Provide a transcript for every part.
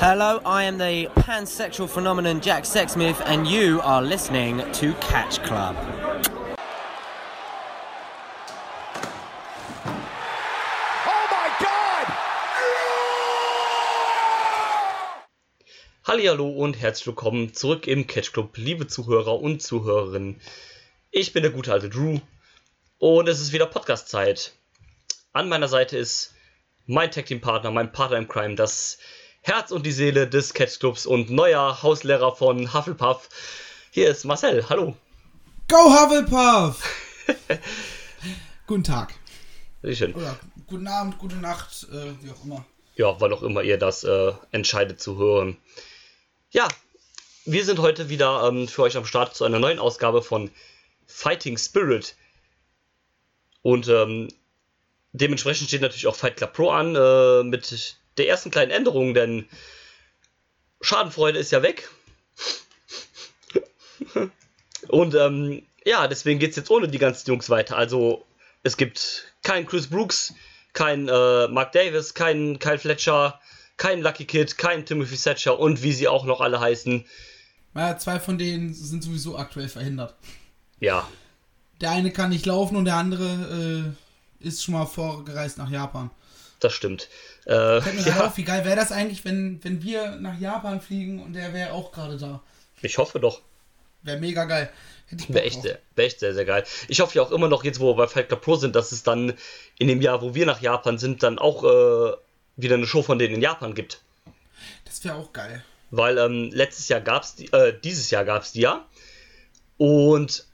Hello, I am the pansexual phenomenon Jack Sexsmith, and you are listening to Catch Club. Hallo und herzlich willkommen zurück im Catch Club, liebe Zuhörer und Zuhörerinnen. Ich bin der gute alte Drew und es ist wieder Podcast-Zeit. An meiner Seite ist mein Tag Team Partner, mein Partner im Crime, das Herz und die Seele des Catch Clubs und neuer Hauslehrer von Hufflepuff. Hier ist Marcel, hallo. Go Hufflepuff! Guten Tag. Sehr schön. Oder guten Abend, gute Nacht, äh, wie auch immer. Ja, wann auch immer ihr das äh, entscheidet zu hören. Ja, wir sind heute wieder ähm, für euch am Start zu einer neuen Ausgabe von Fighting Spirit. Und ähm, dementsprechend steht natürlich auch Fight Club Pro an äh, mit der ersten kleinen Änderung, denn Schadenfreude ist ja weg. Und ähm, ja, deswegen geht es jetzt ohne die ganzen Jungs weiter. Also es gibt keinen Chris Brooks, keinen äh, Mark Davis, keinen Kyle Fletcher, kein Lucky Kid, kein Timothy Thatcher und wie sie auch noch alle heißen. Ja, zwei von denen sind sowieso aktuell verhindert. Ja. Der eine kann nicht laufen und der andere äh, ist schon mal vorgereist nach Japan. Das stimmt. Äh, Fällt mir ja. auf, wie geil wäre das eigentlich, wenn, wenn wir nach Japan fliegen und der wäre auch gerade da. Ich hoffe doch. Wäre mega geil. Wäre echt, wär echt sehr, sehr geil. Ich hoffe ja auch immer noch, jetzt wo wir bei Fight Club Pro sind, dass es dann in dem Jahr, wo wir nach Japan sind, dann auch äh, wieder eine Show von denen in Japan gibt. Das wäre auch geil. Weil ähm, letztes Jahr gab es die, äh, dieses Jahr gab es die ja. Und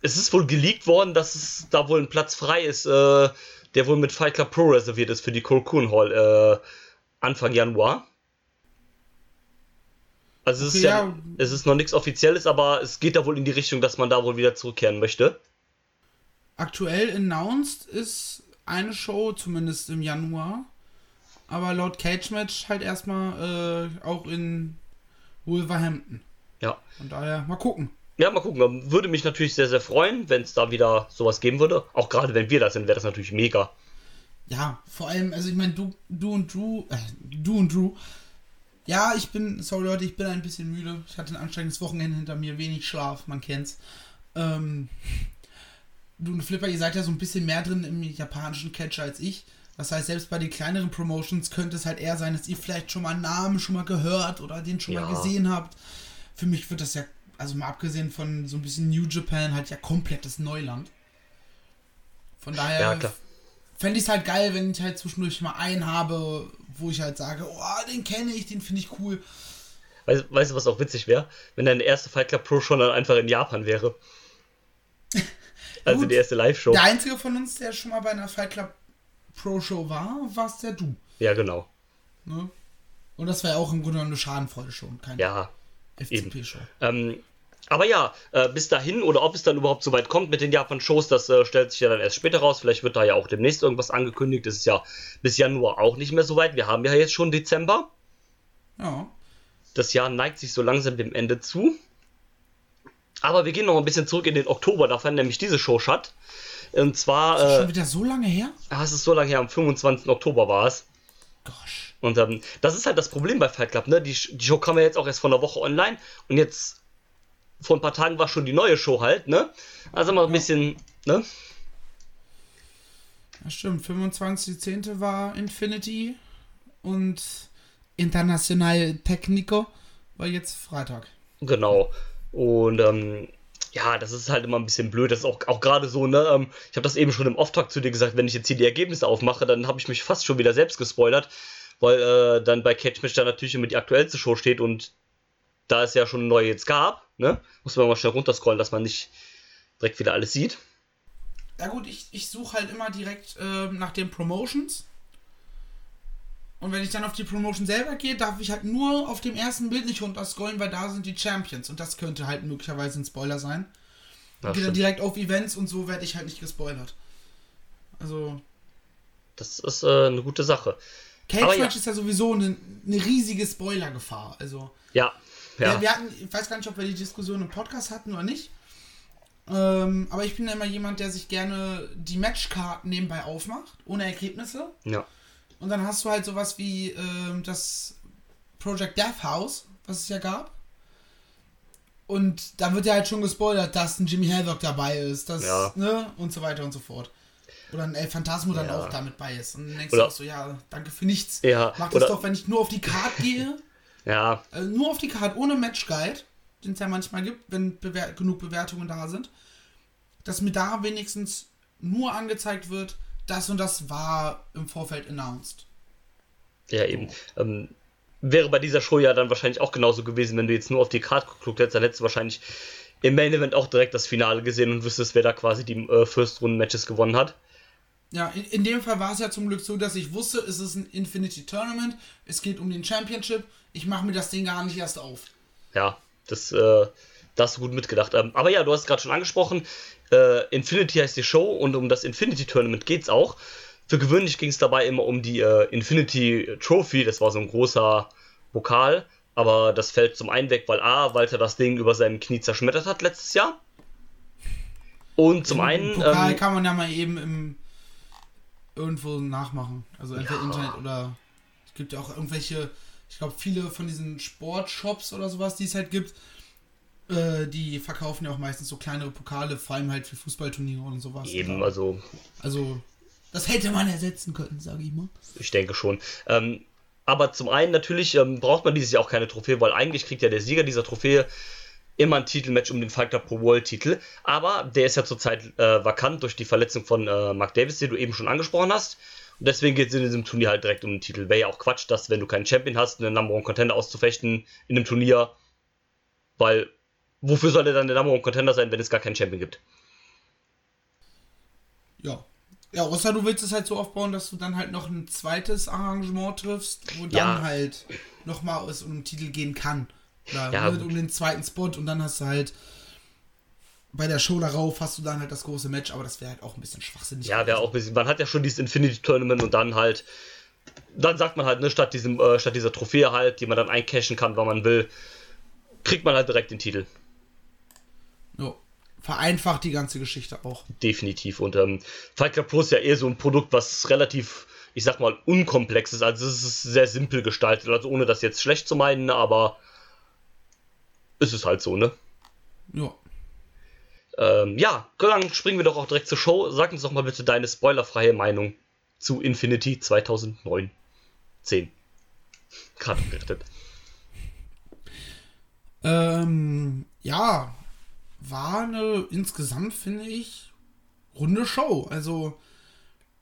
es ist wohl geleakt worden, dass es da wohl ein Platz frei ist, äh, der wohl mit Fight Club Pro reserviert ist für die Cocoon Hall äh, Anfang Januar. Also es ist ja, ja, es ist noch nichts Offizielles, aber es geht da wohl in die Richtung, dass man da wohl wieder zurückkehren möchte. Aktuell announced ist eine Show, zumindest im Januar aber laut Cage Match halt erstmal äh, auch in Wolverhampton. Ja. Von daher mal gucken. Ja, mal gucken. Würde mich natürlich sehr, sehr freuen, wenn es da wieder sowas geben würde. Auch gerade wenn wir da sind, wäre das natürlich mega. Ja, vor allem, also ich meine, du, du und Drew, äh, du und Drew. Ja, ich bin, sorry Leute, ich bin ein bisschen müde. Ich hatte ein anstrengendes Wochenende hinter mir, wenig Schlaf, man kennt's. Ähm, du und Flipper, ihr seid ja so ein bisschen mehr drin im japanischen Catcher als ich. Das heißt, selbst bei den kleineren Promotions könnte es halt eher sein, dass ihr vielleicht schon mal einen Namen schon mal gehört oder den schon ja. mal gesehen habt. Für mich wird das ja, also mal abgesehen von so ein bisschen New Japan, halt ja komplettes Neuland. Von daher ja, fände ich es halt geil, wenn ich halt zwischendurch mal einen habe, wo ich halt sage, oh, den kenne ich, den finde ich cool. Weißt, weißt, du, was auch witzig wäre? Wenn deine erste Fight Club Pro schon dann einfach in Japan wäre. also Gut, die erste Live-Show. Der einzige von uns, der schon mal bei einer Fight Club Pro-Show war, warst der du. Ja, genau. Ne? Und das war ja auch im Grunde eine Schadenfreude-Show und keine ja, FCP-Show. Ähm, aber ja, äh, bis dahin oder ob es dann überhaupt so weit kommt mit den Japan-Shows, das äh, stellt sich ja dann erst später raus. Vielleicht wird da ja auch demnächst irgendwas angekündigt. Das ist ja bis Januar auch nicht mehr so weit. Wir haben ja jetzt schon Dezember. Ja. Das Jahr neigt sich so langsam dem Ende zu. Aber wir gehen noch ein bisschen zurück in den Oktober, da fand nämlich diese Show statt. Und zwar. Ist das schon äh, wieder so lange her? Ah, es ist so lange her, am 25. Oktober war es. Gosh. Und ähm, das ist halt das Problem bei Fight Club, ne? Die, die Show kam ja jetzt auch erst vor einer Woche online und jetzt vor ein paar Tagen war schon die neue Show halt, ne? Also mal ein ja. bisschen, ne? Ja, stimmt. 25.10. war Infinity und International Technico war jetzt Freitag. Genau. Und ähm, ja, das ist halt immer ein bisschen blöd. Das ist auch, auch gerade so, ne? Ähm, ich habe das eben schon im Off-Talk zu dir gesagt, wenn ich jetzt hier die Ergebnisse aufmache, dann habe ich mich fast schon wieder selbst gespoilert, weil äh, dann bei Catch Match da natürlich immer die aktuellste Show steht und da es ja schon eine neue jetzt gab, ne? Muss man mal schnell runterscrollen, dass man nicht direkt wieder alles sieht. Ja gut, ich, ich suche halt immer direkt äh, nach den Promotions und wenn ich dann auf die Promotion selber gehe, darf ich halt nur auf dem ersten Bild nicht runterscrollen, weil da sind die Champions. Und das könnte halt möglicherweise ein Spoiler sein. Ich gehe dann direkt auf Events und so werde ich halt nicht gespoilert. Also. Das ist äh, eine gute Sache. Cage Match ja. ist ja sowieso eine, eine riesige Spoilergefahr. Also. Ja. Ja. Wir hatten, ich weiß gar nicht, ob wir die Diskussion im Podcast hatten oder nicht. Ähm, aber ich bin ja immer jemand, der sich gerne die Matchkarten nebenbei aufmacht, ohne Ergebnisse. Ja. Und dann hast du halt sowas wie äh, das Project Death House, was es ja gab. Und da wird ja halt schon gespoilert, dass ein Jimmy Havoc dabei ist, dass, Ja. ne, und so weiter und so fort. Oder ein El Phantasmo dann Ja. auch damit bei ist. Und dann denkst Oder- du auch so, ja, danke für nichts. Ja, Mach das oder- doch, wenn ich nur auf die Card gehe. Ja, Also nur auf die Karte, ohne Match Guide, den es ja manchmal gibt, wenn bewer genug Bewertungen da sind, dass mir da wenigstens nur angezeigt wird, das und das war im Vorfeld announced. ja eben. Ähm, wäre bei dieser Show ja dann wahrscheinlich auch genauso gewesen, wenn du jetzt nur auf die Karte geguckt hättest, dann hättest du wahrscheinlich im Main Event auch direkt das Finale gesehen und wüsstest, wer da quasi die äh, First-Runden-Matches gewonnen hat. Ja, in, in dem Fall war es ja zum Glück so, dass ich wusste, es ist ein Infinity Tournament, es geht um den Championship, ich mache mir das Ding gar nicht erst auf. Ja, das, äh, da hast du gut mitgedacht. Ähm, aber ja, du hast es gerade schon angesprochen. Äh, Infinity heißt die Show und um das Infinity Tournament geht's auch. Für gewöhnlich ging es dabei immer um die äh, Infinity Trophy. Das war so ein großer Pokal. Aber das fällt zum einen weg, weil A, Walter das Ding über seinem Knie zerschmettert hat letztes Jahr. Und zum einen. Pokal Ähm, kann man ja mal eben im irgendwo nachmachen. Also entweder Ja. Internet oder es gibt ja auch irgendwelche, ich glaube viele von diesen Sportshops oder sowas, die es halt gibt, äh, die verkaufen ja auch meistens so kleinere Pokale, vor allem halt für Fußballturniere und sowas. eben, also Also das hätte man ersetzen können, sage ich mal. Ich denke schon. Ähm, aber zum einen natürlich ähm, braucht man dieses Jahr auch keine Trophäe, weil eigentlich kriegt ja der Sieger dieser Trophäe immer ein Titelmatch um den Fight Club Pro World Titel. Aber der ist ja zurzeit äh, vakant durch die Verletzung von äh, Mark Davis, die du eben schon angesprochen hast. Und deswegen geht es in diesem Turnier halt direkt um den Titel. Wäre ja auch Quatsch, dass wenn du keinen Champion hast, einen Number One Contender auszufechten in einem Turnier. Weil wofür soll der dann der Number One Contender sein, wenn es gar keinen Champion gibt? Ja. Ja, außer du willst es halt so aufbauen, dass du dann halt noch ein zweites Arrangement triffst, wo dann Ja. halt nochmal es um den Titel gehen kann. Oder Ja, ne, um den zweiten Spot und dann hast du halt bei der Show darauf hast du dann halt das große Match, aber das wäre halt auch ein bisschen schwachsinnig. Ja, wäre auch ein bisschen. Man hat ja schon dieses Infinity Tournament und dann halt. Dann sagt man halt, ne, statt, diesem, äh, statt dieser Trophäe halt, die man dann eincashen kann, wann man will, kriegt man halt direkt den Titel. Jo. Vereinfacht die ganze Geschichte auch. Definitiv. Und ähm, Fight Club Pro ist ja eher so ein Produkt, was relativ, ich sag mal, unkomplex ist. Also es ist sehr simpel gestaltet. Also ohne das jetzt schlecht zu meinen, aber es ist halt so, ne? Ja. Ähm, ja, dann springen wir doch auch direkt zur Show. Sag uns doch mal bitte deine spoilerfreie Meinung zu Infinity 2009. 10. Gerade gerettet. Ähm, ja, war eine insgesamt, finde ich, runde Show. Also,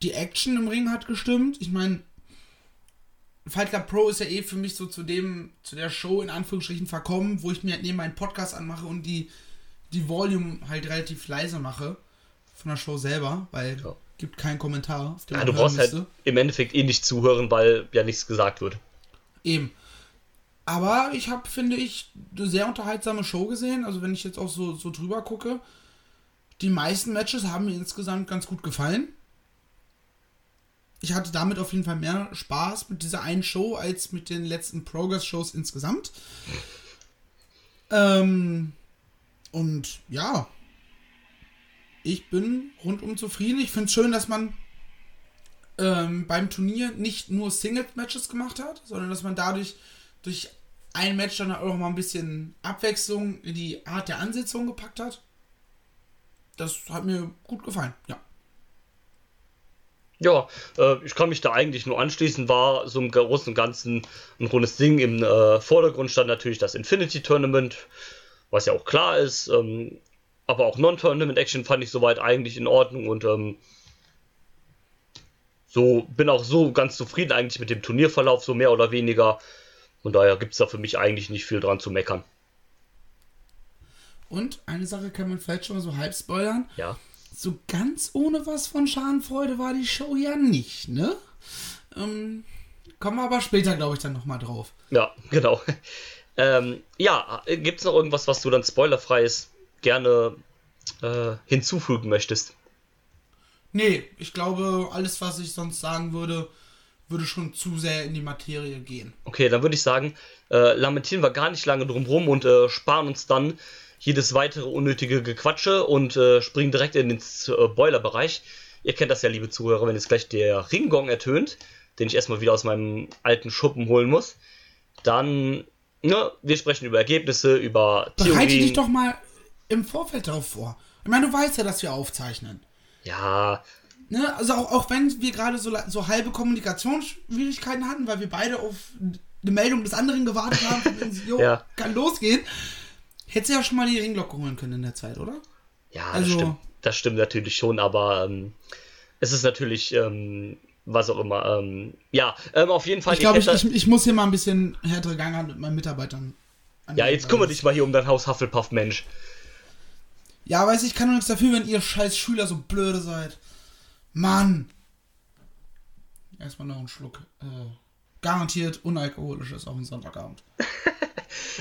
die Action im Ring hat gestimmt. Ich meine, Fight Club Pro ist ja eh für mich so zu dem, zu der Show in Anführungsstrichen verkommen, wo ich mir halt neben meinen Podcast anmache und die, die Volume halt relativ leise mache von der Show selber, weil Ja. gibt keinen Kommentar, auf den Ja, du brauchst halt im Endeffekt eh nicht zuhören, weil ja nichts gesagt wird. Eben. Aber ich habe, finde ich, eine sehr unterhaltsame Show gesehen. Also wenn ich jetzt auch so, so drüber gucke, die meisten Matches haben mir insgesamt ganz gut gefallen. Ich hatte damit auf jeden Fall mehr Spaß mit dieser einen Show als mit den letzten Progress-Shows insgesamt. Ähm, und ja, ich bin rundum zufrieden. Ich finde es schön, dass man ähm, beim Turnier nicht nur Singles-Matches gemacht hat, sondern dass man dadurch durch ein Match dann auch mal ein bisschen Abwechslung in die Art der Ansetzung gepackt hat. Das hat mir gut gefallen, ja. Ja, äh, ich kann mich da eigentlich nur anschließen. War so im Großen und Ganzen ein rundes Ding. Im äh, Vordergrund stand natürlich das Infinity Tournament, was ja auch klar ist. Ähm, aber auch Non-Tournament-Action fand ich soweit eigentlich in Ordnung und ähm, so bin auch so ganz zufrieden eigentlich mit dem Turnierverlauf, so mehr oder weniger. Von daher gibt es da für mich eigentlich nicht viel dran zu meckern. Und eine Sache kann man vielleicht schon mal so halb spoilern. Ja. So ganz ohne was von Schadenfreude war die Show ja nicht, ne? Ähm, kommen wir aber später, glaube ich, dann nochmal drauf. Ja, genau. Ähm, ja, gibt es noch irgendwas, was du dann spoilerfreies gerne äh, hinzufügen möchtest? Nee, ich glaube, alles, was ich sonst sagen würde, würde schon zu sehr in die Materie gehen. Okay, dann würde ich sagen, äh, lamentieren wir gar nicht lange drum rum und äh, sparen uns dann jedes weitere unnötige Gequatsche und äh, springen direkt in den äh, Boiler-Bereich. Ihr kennt das ja, liebe Zuhörer, wenn jetzt gleich der Ringgong ertönt, den ich erstmal wieder aus meinem alten Schuppen holen muss. dann, ne, wir sprechen über Ergebnisse, über Bereite Theorien. dich doch mal im Vorfeld darauf vor. Ich meine, du weißt ja, dass wir aufzeichnen. Ja, Ne? Also auch, auch wenn wir gerade so, so halbe Kommunikationsschwierigkeiten hatten, weil wir beide auf eine Meldung des anderen gewartet haben, von wegen, jo, Ja. kann losgehen, hättest du ja schon mal die Ringglocke holen können in der Zeit, oder? Ja, Also- das, stimmt, das stimmt natürlich schon, aber ähm, es ist natürlich, ähm, was auch immer, ähm, ja, ähm, auf jeden Fall. Ich glaube, ich, hätte- ich, ich muss hier mal ein bisschen härtere Gang an mit meinen Mitarbeitern. ja, jetzt kümmere dich mal hier um dein Haus Hufflepuff, Mensch. Ja, weiß ich, kann doch nichts dafür, wenn ihr scheiß Schüler so blöde seid. Mann. Erstmal noch einen Schluck. Äh, garantiert unalkoholisches auf den Sonntagabend.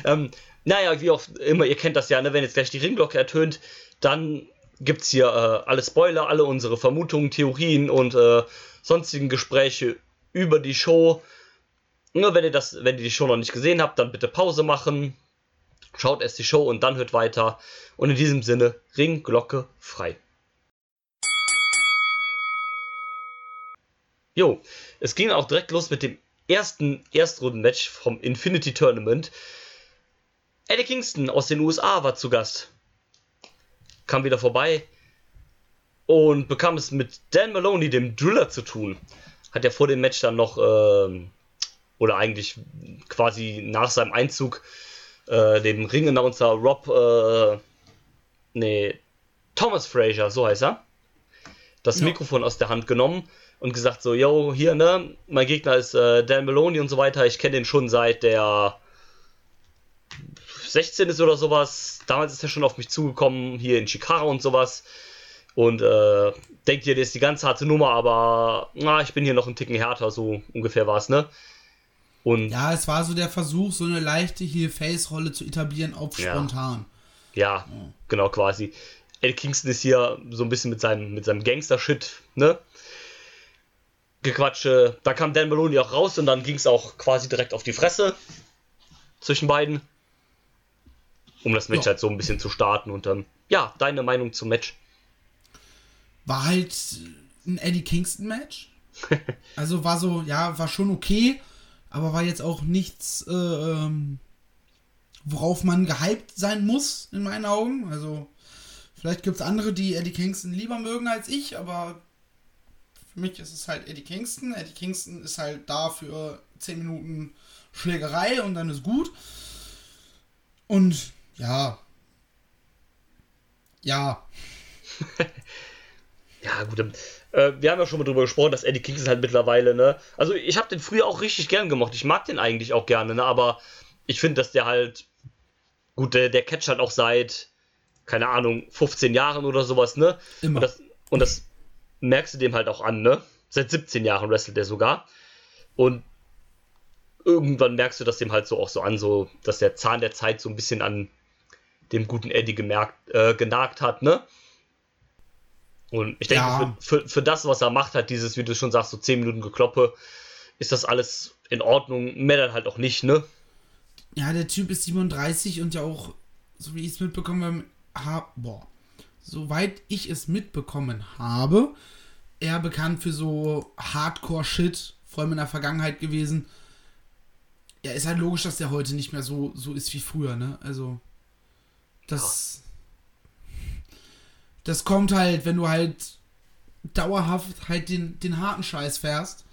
Ähm, naja, wie auch immer, ihr kennt das ja, ne? wenn jetzt gleich die Ringglocke ertönt, dann gibt's hier äh, alle Spoiler, alle unsere Vermutungen, Theorien und äh, sonstigen Gespräche über die Show. Nur wenn ihr das, wenn ihr die Show noch nicht gesehen habt, dann bitte Pause machen. Schaut erst die Show und dann hört weiter. Und in diesem Sinne, Ringglocke frei. Jo, es ging auch direkt los mit dem ersten Erstrunden-Match vom Infinity Tournament. Eddie Kingston aus den USA war zu Gast. Kam wieder vorbei und bekam es mit Dan Maloney, dem Driller, zu tun. Hat er vor dem Match dann noch, ähm, oder eigentlich quasi nach seinem Einzug, äh, dem Ring-Announcer Rob, äh, nee, Thomas Frazier, so heißt er, das Ja. Mikrofon aus der Hand genommen und gesagt so, yo, hier, ne, mein Gegner ist äh, Dan Maloney und so weiter. Ich kenne den schon seit der 16 ist oder sowas. Damals ist er schon auf mich zugekommen, hier in Chicago und sowas. Und äh, denkt ihr, das ist die ganz harte Nummer, aber na, ich bin hier noch ein Ticken härter, so ungefähr war es, ne? Und ja, es war so der Versuch, so eine leichte Heel-Face-Rolle zu etablieren auf Ja. spontan. genau quasi. Eddie Kingston ist hier so ein bisschen mit seinem, mit seinem Gangster-Shit, ne? Gequatsche. Da kam Dan Maloney auch raus und dann ging es auch quasi direkt auf die Fresse zwischen beiden. Um das Match Ja. halt so ein bisschen zu starten und dann, ja, deine Meinung zum Match. War halt ein Eddie Kingston-Match. Also war so, ja, war schon okay, aber war jetzt auch nichts, äh, ähm, worauf man gehypt sein muss, in meinen Augen. Also, vielleicht gibt es andere, die Eddie Kingston lieber mögen als ich, aber für mich ist es halt Eddie Kingston. Eddie Kingston ist halt da für 10 Minuten Schlägerei und dann ist gut. Und ja. Ja. Ja, gut. Äh, wir haben ja schon mal drüber gesprochen, dass Eddie Kingston halt mittlerweile, ne? Also ich habe den früher auch richtig gern gemacht. Ich mag den eigentlich auch gerne, ne? Aber ich finde, dass der halt. Gut, der, der catcht halt auch seit, keine Ahnung, 15 Jahren oder sowas, ne? Immer. Und das, und das merkst du dem halt auch an, ne? Seit 17 Jahren wrestelt der sogar. Und irgendwann merkst du das dem halt so auch so an, so, dass der Zahn der Zeit so ein bisschen an dem guten Eddie gemerkt, äh, genagt hat, ne? Und ich denke, Ja. für, für, für das, was er macht, hat dieses, wie du schon sagst, so 10 Minuten Gekloppe, ist das alles in Ordnung. Mehr dann halt auch nicht, ne? Ja, der Typ ist 37 und ja auch, so wie ich es mitbekommen habe, boah, soweit ich es mitbekommen habe, eher bekannt für so Hardcore-Shit, vor allem in der Vergangenheit gewesen. Ja, ist halt logisch, dass der heute nicht mehr so, so ist wie früher, ne? Also, das. Das kommt halt, wenn du halt dauerhaft halt den, den harten Scheiß fährst,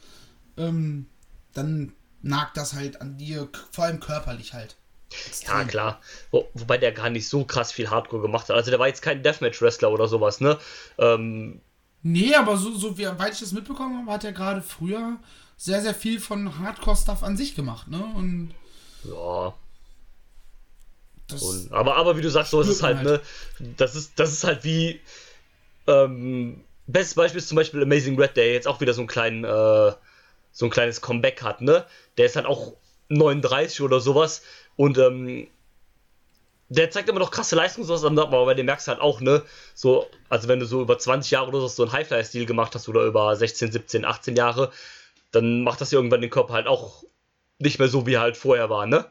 ähm, dann nagt das halt an dir, vor allem körperlich halt. Ja, Extrem. klar. Wo, wobei der gar nicht so krass viel Hardcore gemacht hat. Also der war jetzt kein Deathmatch-Wrestler oder sowas, ne? Ähm, Nee, aber so, so wie weit ich das mitbekommen habe, hat er gerade früher sehr, sehr viel von Hardcore-Stuff an sich gemacht, ne? Und ja. Und, aber, aber wie du sagst, so ist es halt, man ne? Das ist, das ist halt wie. Ähm, bestes Beispiel ist zum Beispiel Amazing Red, der jetzt auch wieder so einen kleinen, äh, so ein kleines Comeback hat, ne? Der ist halt auch 39 oder sowas und ähm, der zeigt immer noch krasse Leistung, sowas, aber bei dem merkst du halt auch, ne? So, also wenn du so über 20 Jahre oder so so einen Highflyer-Stil gemacht hast oder über 16, 17, 18 Jahre, dann macht das ja irgendwann den Körper halt auch nicht mehr so, wie er halt vorher war, ne?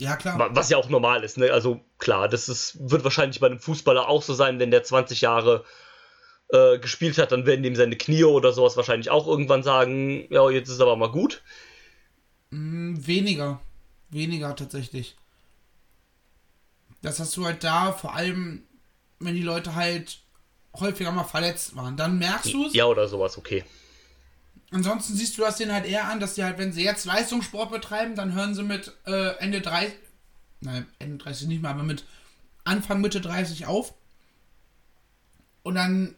Ja, klar. Wa- Was ja auch normal ist, ne? Also klar, das ist, wird wahrscheinlich bei einem Fußballer auch so sein, wenn der 20 Jahre äh, gespielt hat, dann werden ihm seine Knie oder sowas wahrscheinlich auch irgendwann sagen, ja, jetzt ist aber mal gut. Hm, weniger. Weniger tatsächlich. Das hast du halt da, vor allem, wenn die Leute halt häufiger mal verletzt waren. Dann merkst du es. Ja, oder sowas, okay. Ansonsten siehst du das denen halt eher an, dass sie halt, wenn sie jetzt Leistungssport betreiben, dann hören sie mit äh, Ende 30, nein, Ende 30 nicht mehr, aber mit Anfang, Mitte 30 auf. Und dann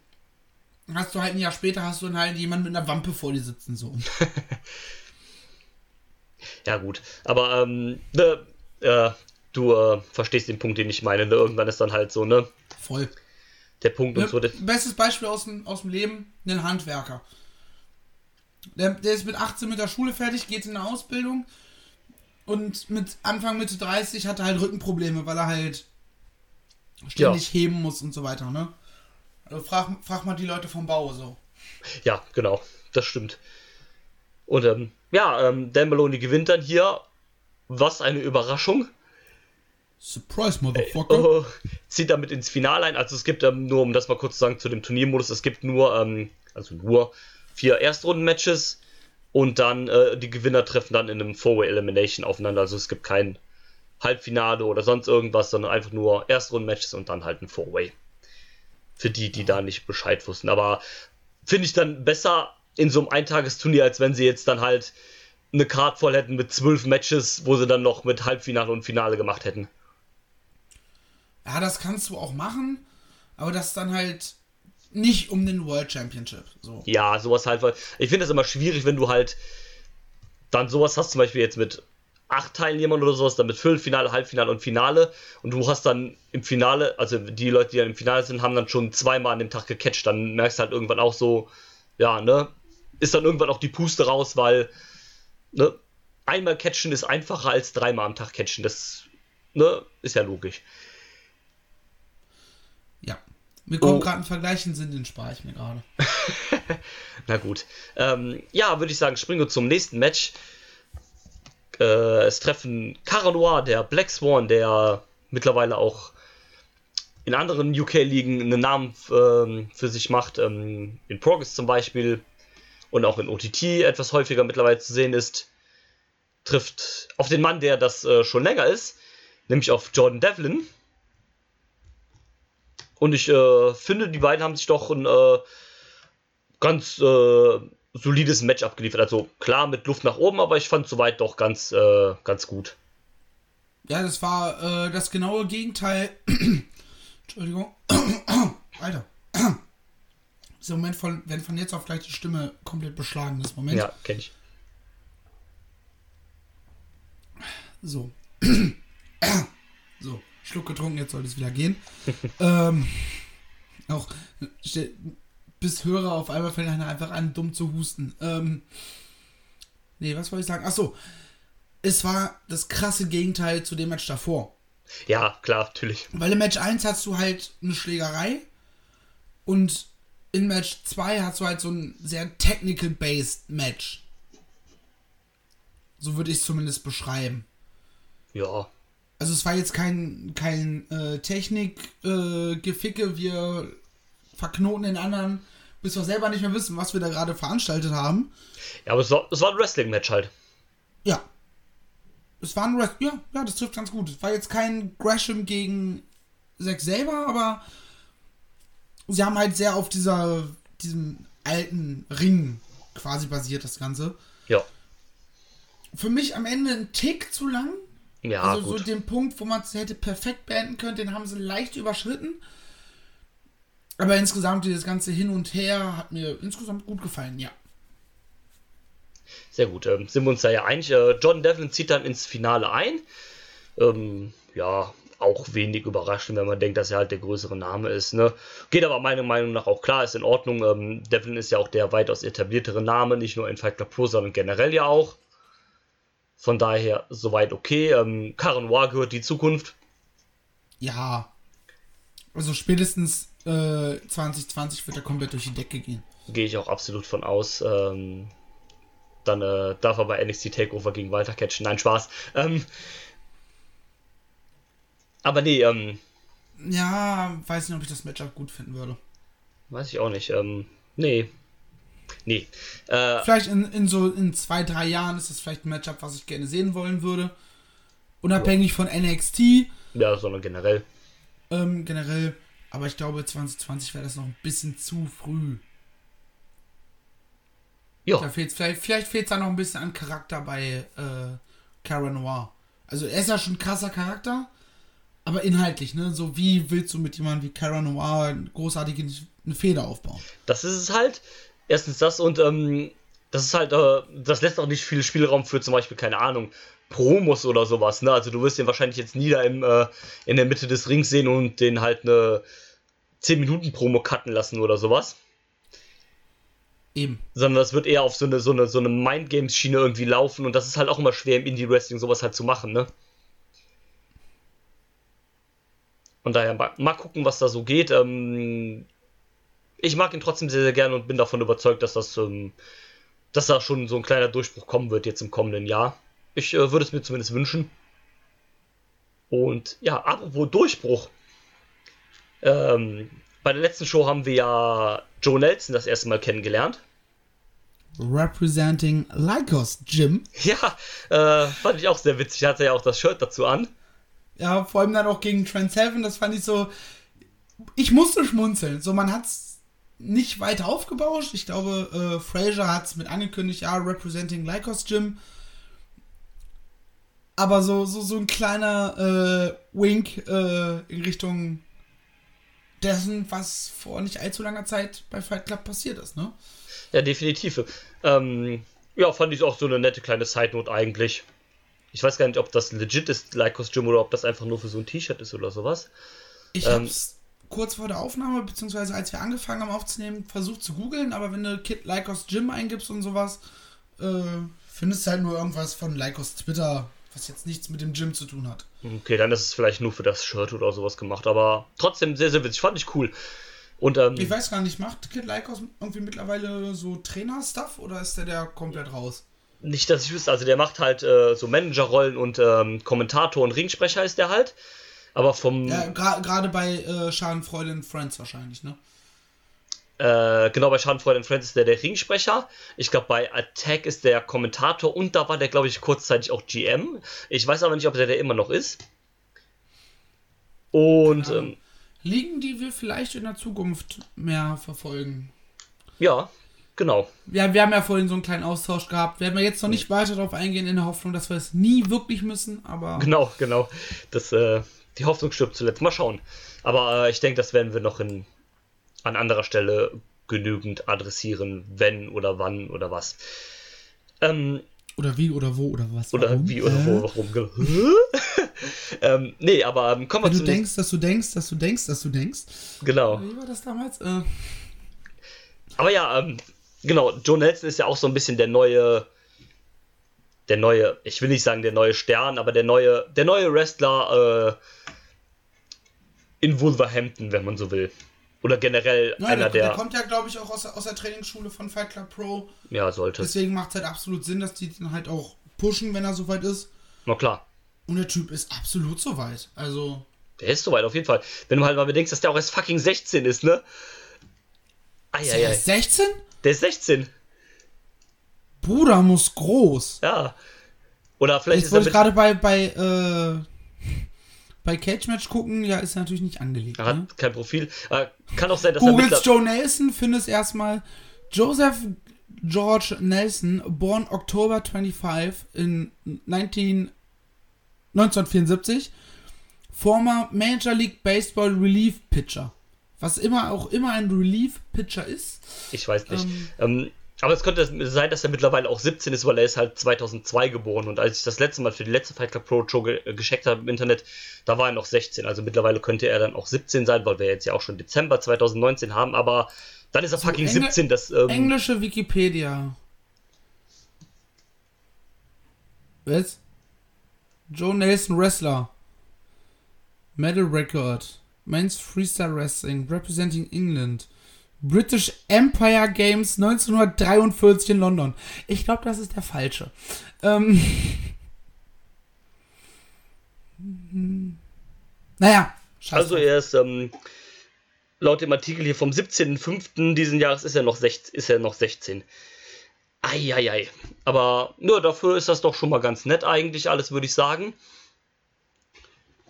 hast du halt ein Jahr später hast du dann halt jemanden mit einer Wampe vor dir sitzen, so. ja, gut. Aber, ähm, ne, äh, du äh, verstehst den Punkt, den ich meine. Ne? Irgendwann ist dann halt so, ne? Voll. Der Punkt und Ne, so. Das, Bestes Beispiel aus dem, aus dem Leben, ein Handwerker. Der, der ist mit 18 mit der Schule fertig, geht in eine Ausbildung und mit Anfang Mitte 30 hat er halt Rückenprobleme, weil er halt ständig heben muss und so weiter, ne? Also frag, frag mal die Leute vom Bau so. ja, genau. Das stimmt. Und, ähm, ja, ähm, Dan Maloney gewinnt dann hier. Was eine Überraschung. Surprise, Motherfucker. Oh, zieht damit ins Finale ein. Also es gibt, ähm, nur um das mal kurz zu sagen, zu dem Turniermodus, es gibt nur, ähm, also nur vier Erstrunden-Matches und dann äh, die Gewinner treffen dann in einem Four-Way Elimination aufeinander. Also es gibt kein Halbfinale oder sonst irgendwas, sondern einfach nur Erstrunden-Matches und dann halt ein Four-Way. Für die, die da nicht Bescheid wussten. Aber finde ich dann besser in so einem Eintagesturnier, als wenn sie jetzt dann halt eine Card voll hätten mit zwölf Matches, wo sie dann noch mit Halbfinale und Finale gemacht hätten. Ja, das kannst du auch machen, aber das dann halt nicht um den World Championship. So. Ja, sowas halt, weil ich finde das immer schwierig, wenn du halt dann sowas hast, zum Beispiel jetzt mit acht Teilnehmern oder sowas, dann mit Viertelfinale, Halbfinale und Finale und du hast dann im Finale, also die Leute, die dann im Finale sind, haben dann schon zweimal an dem Tag gecatcht, dann merkst du halt irgendwann auch so, ja, ne, ist dann irgendwann auch die Puste raus, weil, ne, einmal catchen ist einfacher als dreimal am Tag catchen, das, ne, ist ja logisch. Mir kommt Oh. gerade ein Vergleich in den Sinn, den spare ich mir gerade. Na gut. Ähm, ja, würde ich sagen, springen wir zum nächsten Match. Äh, es treffen Cara Noir, der Black Swan, der mittlerweile auch in anderen UK-Ligen einen Namen ähm, für sich macht. Ähm, in Progress zum Beispiel und auch in OTT etwas häufiger mittlerweile zu sehen ist. Trifft auf den Mann, der das äh, schon länger ist, nämlich auf Jordan Devlin. Und ich äh, finde, die beiden haben sich doch ein äh, ganz äh, solides Match abgeliefert. Also klar mit Luft nach oben, aber ich fand soweit doch ganz, äh, ganz gut. Ja, das war äh, das genaue Gegenteil. Entschuldigung. Alter. So, Moment, von, wenn von jetzt auf gleich die Stimme komplett beschlagen ist. Moment. Ja, kenne ich. So. so, Schluck getrunken, jetzt sollte es wieder gehen. ähm, auch bis Hörer auf einmal fängt einer einfach an, dumm zu husten. Ähm, nee, was wollte ich sagen? Achso, es war das krasse Gegenteil zu dem Match davor. Ja, klar, natürlich. Weil im Match 1 hast du halt eine Schlägerei und in Match 2 hast du halt so ein sehr technical-based Match. So würde ich es zumindest beschreiben. Ja, Also es war jetzt kein, kein äh, Technik-Geficke, wir verknoten den anderen, bis wir selber nicht mehr wissen, was wir da gerade veranstaltet haben. ja aber es war, es war ein Wrestling-Match halt. Ja. Es war ein Rest ja, ja, das trifft ganz gut. Es war jetzt kein Gresham gegen Zack selber, aber sie haben halt sehr auf dieser, diesem alten Ring quasi basiert, das Ganze. Ja, Für mich am Ende ein Tick zu lang. Ja, also gut. so den Punkt, wo man es hätte perfekt beenden können, den haben sie leicht überschritten. Aber insgesamt dieses ganze Hin und Her hat mir insgesamt gut gefallen, ja. Sehr gut. Ähm, sind wir uns da ja einig. Äh, Jordan Devlin zieht dann ins Finale ein. Ähm, ja, auch wenig überraschend, wenn man denkt, dass er halt der größere Name ist. Ne? Geht aber meiner Meinung nach auch klar, ist in Ordnung. Ähm, Devlin ist ja auch der weitaus etabliertere Name, nicht nur in Fight Club Pro, sondern generell ja auch. Von daher soweit okay. Ähm, Karen Noir gehört die Zukunft. Ja. Also spätestens äh, 2020 wird er komplett durch die Decke gehen. Gehe ich auch absolut von aus. Ähm, dann äh, darf er bei NXT Takeover gegen Walter catchen. Nein, Spaß. Ähm, aber nee, ähm, Ja, weiß nicht, ob ich das Matchup gut finden würde. weiß ich auch nicht. Ähm, nee. Nee. Äh, Vielleicht in, in so in zwei, drei Jahren ist das vielleicht ein Matchup, was ich gerne sehen wollen würde. Unabhängig von NXT, ja, sondern generell. ähm, generell. Aber ich glaube, 2020 wäre das noch ein bisschen zu früh. Da Ja, fehlt's, vielleicht vielleicht fehlt es da noch ein bisschen an Charakter bei äh, Cara Noir. Also er ist ja schon ein krasser Charakter, aber inhaltlich, ne? So wie willst du mit jemandem wie Cara Noir großartig eine Feder aufbauen? das ist es halt. Erstens das und ähm, das ist halt, äh, das lässt auch nicht viel Spielraum für zum Beispiel, keine Ahnung, Promos oder sowas, ne? Also du wirst den wahrscheinlich jetzt nie da im, äh, in der Mitte des Rings sehen und den halt eine 10 Minuten Promo cutten lassen oder sowas. Eben. sondern das wird eher auf so eine, so eine, so eine Mindgames-Schiene irgendwie laufen und das ist halt auch immer schwer im Indie-Wrestling sowas halt zu machen, ne? Und daher mal, mal gucken, was da so geht. Ähm, ich mag ihn trotzdem sehr, sehr gerne und bin davon überzeugt, dass das, ähm, dass da schon so ein kleiner Durchbruch kommen wird jetzt im kommenden Jahr. Ich äh, würde es mir zumindest wünschen. Und ja, apropos Durchbruch. Ähm, bei der letzten Show haben wir ja Joe Nelson das erste Mal kennengelernt. Representing Lycos Jim. Ja, äh, fand ich auch sehr witzig. Hatte ja auch das Shirt dazu an. Ja, vor allem dann auch gegen Trent Seven, das fand ich so. Ich musste schmunzeln. So, man hat's nicht weiter aufgebauscht. Ich glaube, äh, Fraser hat's mit angekündigt, ja, Representing Lycos Jim. Aber so, so, so ein kleiner äh, Wink äh, in Richtung dessen, was vor nicht allzu langer Zeit bei Fight Club passiert ist, ne? Ja, definitiv. Ähm, ja, fand ich auch so eine nette kleine Side-Note eigentlich. Ich weiß gar nicht, ob das legit ist, Lycos Gym, oder ob das einfach nur für so ein T-Shirt ist oder sowas. Ich Ähm, hab's kurz vor der Aufnahme, beziehungsweise als wir angefangen haben aufzunehmen, versucht zu googeln, aber wenn du Kid Lycos Gym eingibst und sowas, äh, findest du halt nur irgendwas von Lycos Twitter, was jetzt nichts mit dem Gym zu tun hat. Okay, dann ist es vielleicht nur für das Shirt oder sowas gemacht, aber trotzdem sehr, sehr witzig. Fand ich cool. Und ähm, Ich weiß gar nicht, macht Kid Lycos irgendwie mittlerweile so Trainer-Stuff oder ist der der komplett raus? nicht, dass ich wüsste, also der macht halt äh, so Managerrollen und ähm, Kommentator und Ringsprecher ist der halt. Aber vom, Ja, gra- gerade bei äh, Schadenfreude and Friends wahrscheinlich, ne? Äh, genau, bei Schadenfreude and Friends ist der der Ringsprecher. Ich glaube, bei Attack ist der Kommentator und da war der, glaube ich, kurzzeitig auch GM. Ich weiß aber nicht, ob der der immer noch ist. Und Ahnung. ähm, Ligen, die wir vielleicht in der Zukunft mehr verfolgen. ja, genau. Ja, wir haben ja vorhin so einen kleinen Austausch gehabt. Werden wir jetzt noch nicht weiter darauf eingehen, in der Hoffnung, dass wir es nie wirklich müssen, aber. Genau, genau. Das, äh, die Hoffnung stirbt zuletzt. Mal schauen. Aber äh, ich denke, das werden wir noch in, an anderer Stelle genügend adressieren, wenn oder wann oder was. Ähm, Oder wie oder wo oder was. oder warum? wie oder Äh? wo, warum. ge- ähm, nee, aber ähm, kommen wir Wenn du denkst, dass du denkst, dass du denkst, dass du denkst. Genau. Wie war das damals? Äh, Aber ja, ähm, genau, Joe Nelson ist ja auch so ein bisschen der neue, der neue, ich will nicht sagen der neue Stern, aber der neue, der neue Wrestler äh, in Wolverhampton, wenn man so will. Oder generell ja, einer der, der der, kommt ja, glaube ich, auch aus, der- aus der Trainingsschule von Fight Club Pro. ja, sollte. Deswegen macht es halt absolut Sinn, dass die den halt auch pushen, wenn er soweit ist. Na klar, Und der Typ ist absolut soweit. Also, der ist soweit auf jeden Fall. Wenn du halt mal bedenkst, dass der auch erst fucking 16 ist, ne? ist er erst 16? Der ist 16, Bruder muss groß. ja. Oder vielleicht Jetzt ist er wollte ich gerade bei, bei, äh, bei Cage Match gucken. Ja, ist natürlich nicht angelegt. er Ne? hat kein Profil. Äh, kann auch sein, dass er Googles mittler- Joe Nelson, findest erstmal Joseph George Nelson, born October 25 in 19, 1974, former Major League Baseball Relief Pitcher. Was immer auch immer ein Relief Pitcher ist. Ich weiß nicht. Ähm. Ähm, aber es könnte sein, dass er mittlerweile auch 17 ist, weil er ist halt 2002 geboren. Und als ich das letzte Mal für die letzte Fight Club Pro Show ge äh, gecheckt habe im Internet, da war er noch 16. Also mittlerweile könnte er dann auch 17 sein, weil wir jetzt ja auch schon Dezember 2019 haben. Aber dann ist er fucking Engl- 17. Das, ähm, Englische Wikipedia. Was? Joe Nelson Wrestler. Medal Record. Men's Freestyle Wrestling. Representing England. British Empire Games 1943 in London. Ich glaube, das ist der falsche. Ähm. Naja. scheiß also er ist ähm, laut dem Artikel hier vom 17.05. diesen Jahres ist er noch 16. Ist er noch 16. Eieiei. Aber nur dafür ist das doch schon mal ganz nett eigentlich alles, würde ich sagen.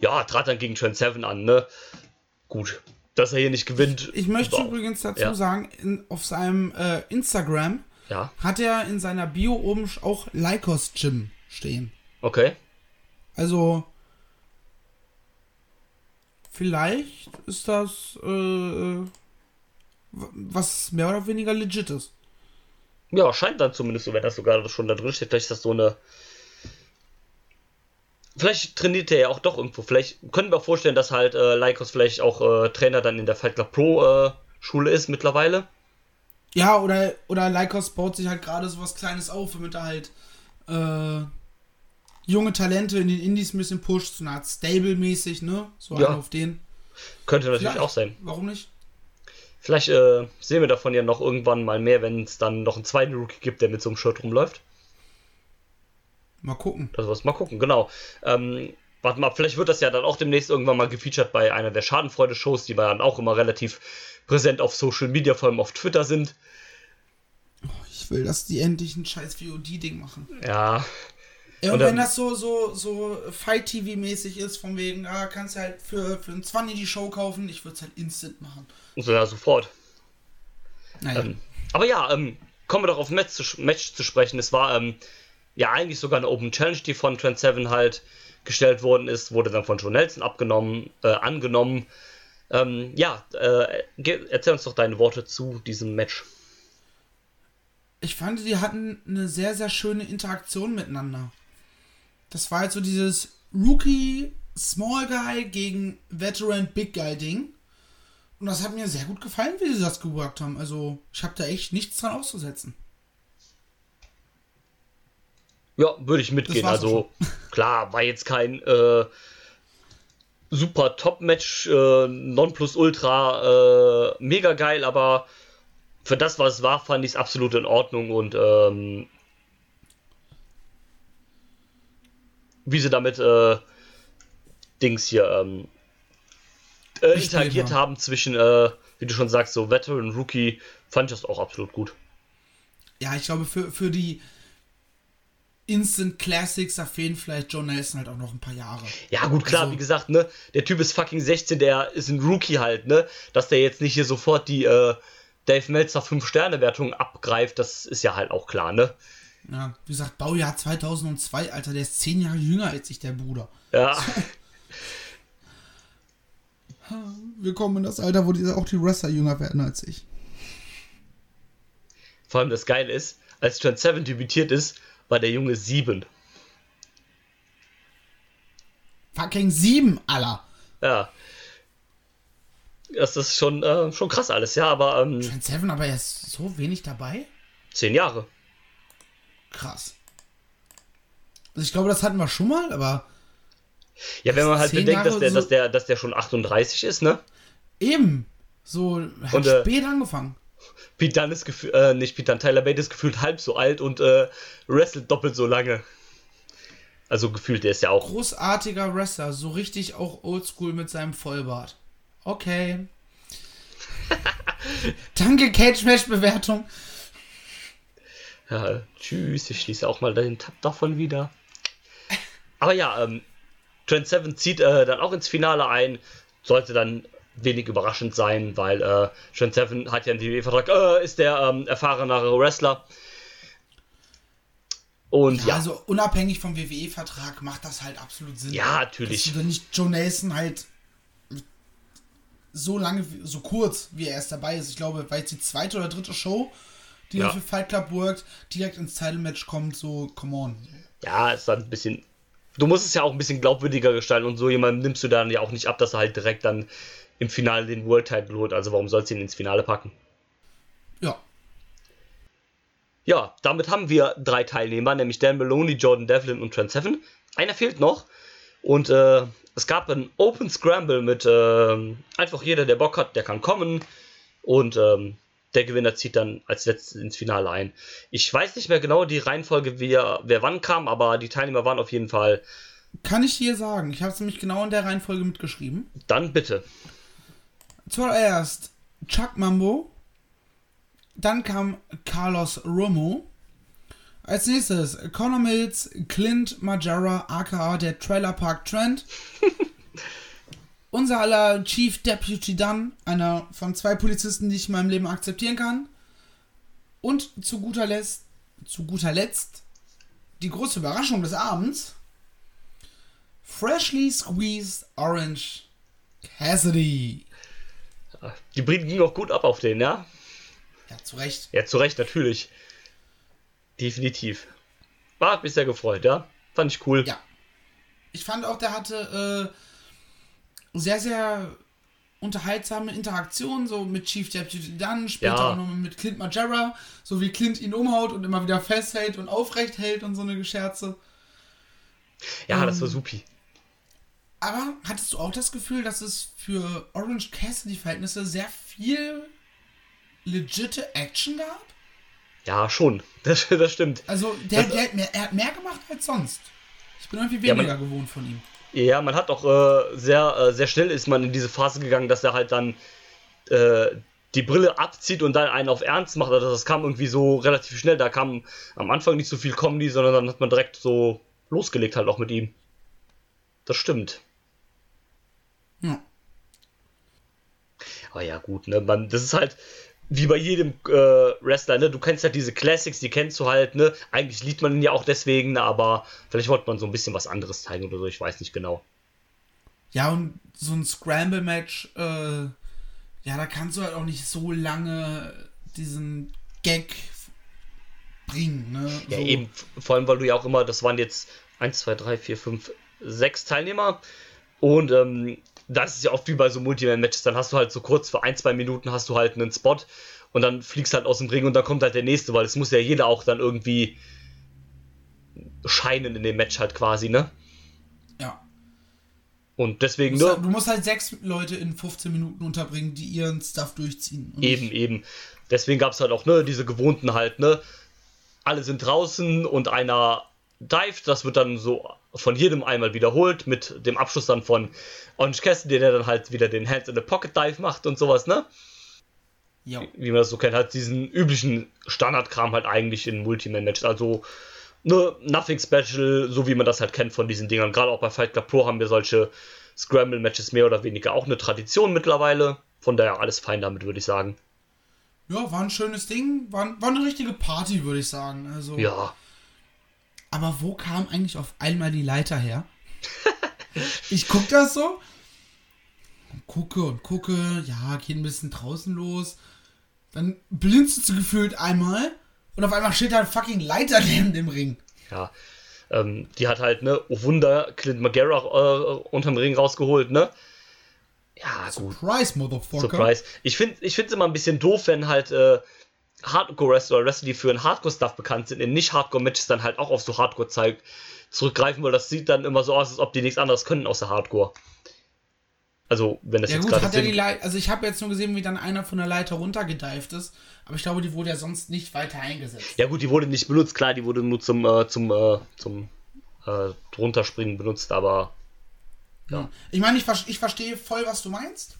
Ja, trat dann gegen Trent Seven an, ne? Gut. Dass er hier nicht gewinnt. Ich möchte war- übrigens dazu ja. sagen, in, auf seinem äh, Instagram Ja, hat er in seiner Bio oben auch Lycos Gym stehen. okay. Also vielleicht ist das äh, äh, was mehr oder weniger legit ist. Ja, scheint dann zumindest so, wenn das sogar schon da drin steht. Vielleicht ist das so eine. Vielleicht trainiert er ja auch doch irgendwo. Vielleicht können wir auch vorstellen, dass halt äh, Lycos vielleicht auch äh, Trainer dann in der Fight Club Pro äh, Schule ist mittlerweile. Ja, oder, oder Lycos baut sich halt gerade sowas Kleines auf, damit er halt äh, junge Talente in den Indies ein bisschen pusht, so eine Art Stable-mäßig, ne? So Ja. auf den. Könnte natürlich Vielleicht. auch sein. Warum nicht? Vielleicht äh, sehen wir davon ja noch irgendwann mal mehr, wenn es dann noch einen zweiten Rookie gibt, der mit so einem Shirt rumläuft. Mal gucken. Das was mal gucken, genau. Ähm, warte mal, vielleicht wird das ja dann auch demnächst irgendwann mal gefeatured bei einer der Schadenfreude-Shows, die dann auch immer relativ präsent auf Social Media, vor allem auf Twitter sind. Ich will, dass die endlich ein scheiß VOD-Ding machen. Ja, Ja, Und und dann- wenn das so, so, so Fight-TV-mäßig ist, von wegen, ah, kannst du halt für, für einen 20 die Show kaufen, ich würde es halt instant machen. so ja sofort. Naja. Ähm, aber ja, ähm, kommen wir doch auf Match zu, Match zu sprechen. Es war ähm, ja eigentlich sogar eine Open Challenge, die von Trent Seven halt gestellt worden ist, wurde dann von Joe Nelson abgenommen, äh, angenommen. Ähm, ja, äh, erzähl uns doch deine Worte zu diesem Match. ich fand, die hatten eine sehr, sehr schöne Interaktion miteinander. Das war halt so dieses Rookie Small Guy gegen Veteran Big Guy Ding. Und das hat mir sehr gut gefallen, wie sie das geworkt haben. Also, ich habe da echt nichts dran auszusetzen. Ja, würde ich mitgehen. Also klar, war jetzt kein äh, super Top-Match, äh, Nonplusultra, äh, mega geil, aber für das, was es war, fand ich es absolut in Ordnung und ähm, wie sie damit äh, Dings hier ähm, äh, interagiert haben. haben zwischen, äh, wie du schon sagst, so Veteran, Rookie, fand ich das auch absolut gut. Ja, ich glaube, für, für die Instant Classics, da fehlen vielleicht Joe Nelson halt auch noch ein paar Jahre. Ja, gut, klar, Also- wie gesagt, ne, der Typ ist fucking 16, der ist ein Rookie halt, ne, dass der jetzt nicht hier sofort die äh, Dave Meltzer 5-Sterne-Wertung abgreift, das ist ja halt auch klar, ne. Ja, wie gesagt, Baujahr 2002, Alter, der ist zehn Jahre jünger als ich, der Bruder. Ja, Wir kommen in das Alter, wo die, auch die Wrestler jünger werden als ich. vor allem das Geile ist, als Trent Seven debütiert ist, war der Junge 7. Fucking sieben, Alter. Ja. Das ist schon, äh, schon krass alles, ja, aber ähm, Trent Seven, aber er ist so wenig dabei? 10 Jahre. Krass. Also ich glaube, das hatten wir schon mal, aber Ja, wenn man halt Zehn bedenkt, dass der, so- dass, der, dass der schon 38 ist, ne? eben. So, hat Und, äh, spät angefangen. Pete Dunne ist gefühlt, äh, nicht Pete Dunne, Tyler Bate ist gefühlt halb so alt und äh, wrestelt doppelt so lange. Also gefühlt, der ist ja auch. Großartiger Wrestler, so richtig auch oldschool mit seinem Vollbart. Okay. Danke, Cage-Match-Bewertung. Ja, tschüss, ich schließe auch mal den Tab davon wieder. Aber ja, ähm, Trent Seven zieht äh, dann auch ins Finale ein. Sollte dann wenig überraschend sein, weil äh, Trent Seven hat ja einen WWE-Vertrag, äh, ist der ähm, erfahrenere Wrestler. Und Ja, ja, also unabhängig vom WWE-Vertrag macht das halt absolut Sinn. Ja, natürlich. Dass du nicht Joe Nelson halt so lange, so kurz, wie er erst dabei ist. Ich glaube, weil jetzt die zweite oder dritte Show, die Ja. für Fight Club workt, direkt ins Title-Match kommt, so, come on. ja, ist dann ein bisschen. Du musst es ja auch ein bisschen glaubwürdiger gestalten und so jemandem nimmst du dann ja auch nicht ab, dass er halt direkt dann im Finale den World Title holt. Also warum sollst du ihn ins Finale packen? Ja. Ja, damit haben wir drei Teilnehmer, nämlich Dan Maloney, Jordan Devlin und Trent Seven. Einer fehlt noch. Und äh, es gab ein Open Scramble mit ähm, einfach jeder, der Bock hat, der kann kommen. Und ähm, der Gewinner zieht dann als letztes ins Finale ein. Ich weiß nicht mehr genau die Reihenfolge, wer, wer wann kam, aber die Teilnehmer waren auf jeden Fall. Kann ich dir sagen. Ich habe es nämlich genau in der Reihenfolge mitgeschrieben. Dann bitte. Zuallererst Chuck Mambo, dann kam Carlos Romo, als nächstes Conor Mills, Clint Majara, aka der Trailer Park Trend. Unser aller Chief Deputy Dunn, einer von zwei Polizisten, die ich in meinem Leben akzeptieren kann. Und zu guter Letzt, zu guter Letzt die große Überraschung des Abends. Freshly Squeezed Orange Cassidy. Die Briten gingen auch gut ab auf den, ja? Ja, zu Recht. Ja, zu Recht, natürlich. Definitiv. War, hat mich sehr gefreut, ja? Fand ich cool. Ja. Ich fand auch, der hatte äh, sehr, sehr unterhaltsame Interaktionen, so mit Chief Deputy Dunn, später Ja. auch noch mit Clint Majera, so wie Clint ihn umhaut und immer wieder festhält und aufrecht hält und so eine Gescherze. Ja, das war Ähm, supi. Aber hattest du auch das Gefühl, dass es für Orange Cassidy-Verhältnisse sehr viel legitime Action gab? Ja, schon. Das, das stimmt. Also, der, Das- der hat mehr, er hat mehr gemacht als sonst. Ich bin irgendwie Ja, man- weniger gewohnt von ihm. Ja, man hat auch äh, sehr, äh, sehr schnell ist man in diese Phase gegangen, dass er halt dann äh, die Brille abzieht und dann einen auf Ernst macht. Also das kam irgendwie so relativ schnell. Da kam am Anfang nicht so viel Comedy, sondern dann hat man direkt so losgelegt halt auch mit ihm. Das stimmt. Ja. Aber ja, gut, ne? Man, das ist halt wie bei jedem äh, Wrestler, ne? Du kennst halt diese Classics, die kennst du halt, ne? Eigentlich liebt man ihn ja auch deswegen, aber vielleicht wollte man so ein bisschen was anderes zeigen oder so, ich weiß nicht genau. Ja, und so ein Scramble-Match, äh, ja, da kannst du halt auch nicht so lange diesen Gag bringen, ne? Ja, so. eben, vor allem, weil du ja auch immer, das waren jetzt 1, 2, 3, 4, 5, 6 Teilnehmer und ähm, das ist ja oft wie bei so Multiman-Matches, dann hast du halt so kurz für ein, zwei Minuten hast du halt einen Spot und dann fliegst halt aus dem Ring und dann kommt halt der nächste, weil es muss ja jeder auch dann irgendwie scheinen in dem Match halt quasi, ne? Ja. Und deswegen, Du musst, ne? halt, du musst halt sechs Leute in 15 Minuten unterbringen, die ihren Stuff durchziehen. Eben, eben. Deswegen gab es halt auch, ne, diese gewohnten halt, ne? Alle sind draußen und einer dived, das wird dann so von jedem einmal wiederholt, mit dem Abschluss dann von Orange Cassidy, der dann halt wieder den Hands in the Pocket Dive macht und sowas, ne? Ja. Wie man das so kennt, halt diesen üblichen Standardkram halt eigentlich in Multiman-Matches. Also, ne, nothing special, so wie man das halt kennt von diesen Dingern. Gerade auch bei Fight Club Pro haben wir solche Scramble-Matches mehr oder weniger auch eine Tradition mittlerweile. Von daher alles fein damit, würde ich sagen. ja, war ein schönes Ding. War, war eine richtige Party, würde ich sagen. Also, Ja. Aber wo kam eigentlich auf einmal die Leiter her? ich guck das so. Und gucke und gucke. Ja, geht ein bisschen draußen los. Dann blinzelst du gefühlt einmal. Und auf einmal steht da ein fucking Leiter neben dem Ring. Ja, ähm, die hat halt, ne, oh Wunder, Clint McGarrah äh, unterm Ring rausgeholt, ne? Ja, gut. Surprise, Motherfucker. Surprise. Ich finde ich es immer ein bisschen doof, wenn halt äh, Hardcore-Wrestler oder Wrestler, die für ein Hardcore-Stuff bekannt sind, in Nicht-Hardcore-Matches dann halt auch auf so Hardcore-Zeug zurückgreifen, weil das sieht dann immer so aus, als ob die nichts anderes können außer Hardcore. Also, wenn das Ja jetzt gut, gerade hat er die also ich habe jetzt nur gesehen, wie dann einer von der Leiter runtergedeift ist, aber ich glaube, die wurde ja sonst nicht weiter eingesetzt. Ja gut, die wurde nicht benutzt, klar, die wurde nur zum, äh, zum, äh, zum äh, drunterspringen benutzt, aber Ja. Ich meine, ich, ver- ich verstehe voll, was du meinst.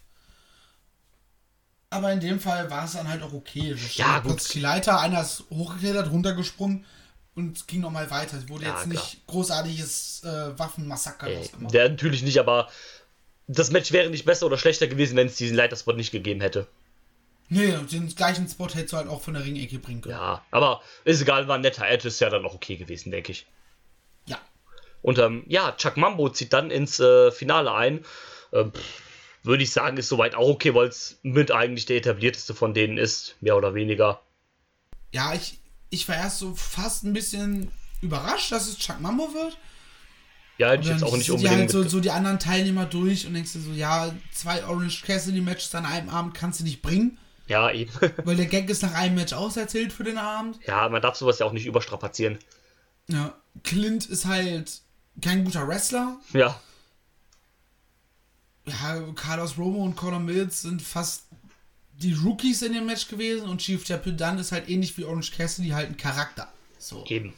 Aber in dem Fall war es dann halt auch okay. Stand Ja, kurz gut. die Leiter, einer ist hochgeklettert, runtergesprungen und es ging nochmal weiter. Es wurde Ja, jetzt nicht großartiges äh, Waffenmassaker Ey, gemacht. der natürlich nicht, aber das Match wäre nicht besser oder schlechter gewesen, wenn es diesen Leiterspot nicht gegeben hätte. Nee, den gleichen Spot hättest du halt auch von der Ringecke bringen können. Ja, aber ist egal, war ein netter Edge, ist ja dann auch okay gewesen, denke ich. Ja. Und ähm, ja, Chuck Mambo zieht dann ins äh, Finale ein. Ähm, pff, Würde ich sagen, ist soweit auch okay, weil es mit eigentlich der etablierteste von denen ist, mehr oder weniger. Ja, ich, ich war erst so fast ein bisschen überrascht, dass es Chuck Mambo wird. Ja, hätte ich jetzt auch nicht unbedingt. halt so, so die anderen Teilnehmer durch und denkst dir so, ja, zwei Orange Cassidy Matches an einem Abend kannst du nicht bringen, Ja, eben. weil der Gag ist nach einem Match auserzählt für den Abend. ja, man darf sowas ja auch nicht überstrapazieren. Ja, Clint ist halt kein guter Wrestler. Ja, Ja, Carlos Romo und Conor Mills sind fast die Rookies in dem Match gewesen und Chief Deputy Dunn ist halt ähnlich wie Orange Cassidy halt ein Charakter. So, eben.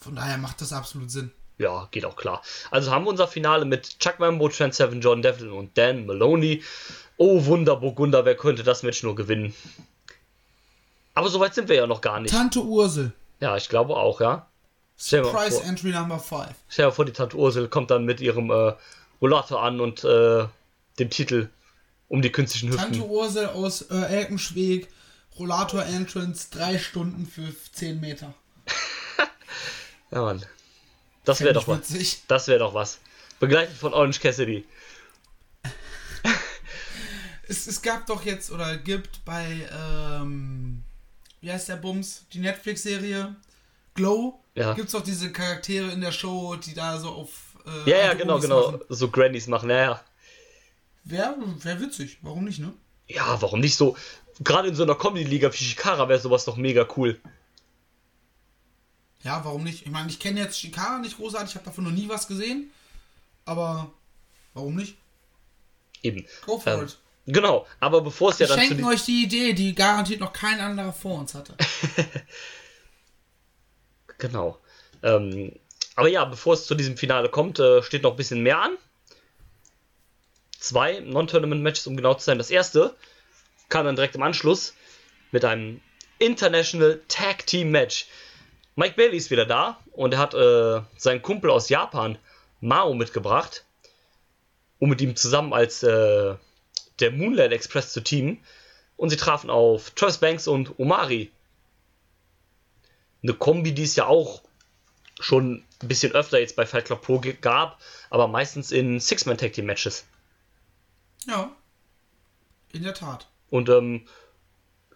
von daher macht das absolut Sinn. ja, geht auch klar. Also haben wir unser Finale mit Chuck Mambo, Trent Seven, John Devlin und Dan Maloney. Oh Wunder, Burgunder, wer könnte das Match nur gewinnen? Aber soweit sind wir ja noch gar nicht. Tante Ursel. Ja, ich glaube auch, ja. Vor, Entry Number 5. stell dir vor, die Tante Ursel kommt dann mit ihrem äh, Rollator an und äh, dem Titel um die künstlichen Tante Hüften. Ursel aus äh, Erkenschweg. Rollator Entrance, drei Stunden für 10 Meter. Ja, Mann. Das wäre doch was. Das wäre doch was. Begleitet von Orange Cassidy. Es, es gab doch jetzt oder gibt bei, ähm, wie heißt der Bums? Die Netflix-Serie Glow. Ja. Gibt's doch diese Charaktere in der Show, die da so auf. Äh, Ja, ja, genau, Omis genau. machen. So Grannies machen, ja, ja. Wäre wär witzig, warum nicht, ne? Ja, warum nicht so? Gerade in so einer Comedy-Liga wie Shikara wäre sowas doch mega cool. Ja, warum nicht? Ich meine, ich kenne jetzt Shikara nicht großartig, ich habe davon noch nie was gesehen. Aber warum nicht? Eben. Go for Ähm, it. Genau, aber bevor es ja dann zu Schenken euch die Idee, die garantiert noch kein anderer vor uns hatte. Genau. Ähm, aber ja, bevor es zu diesem Finale kommt, äh, steht noch ein bisschen mehr an. Zwei Non-Tournament-Matches, um genau zu sein. Das erste kam dann direkt im Anschluss mit einem International Tag Team Match. Mike Bailey ist wieder da und er hat äh, seinen Kumpel aus Japan, Mao, mitgebracht, um mit ihm zusammen als äh, der Moonlight Express zu teamen. Und sie trafen auf Travis Banks und Omari eine Kombi, die es ja auch schon ein bisschen öfter jetzt bei Fight Club Pro gab, aber meistens in Six-Man-Tag-Team-Matches. Ja. In der Tat. Und ähm,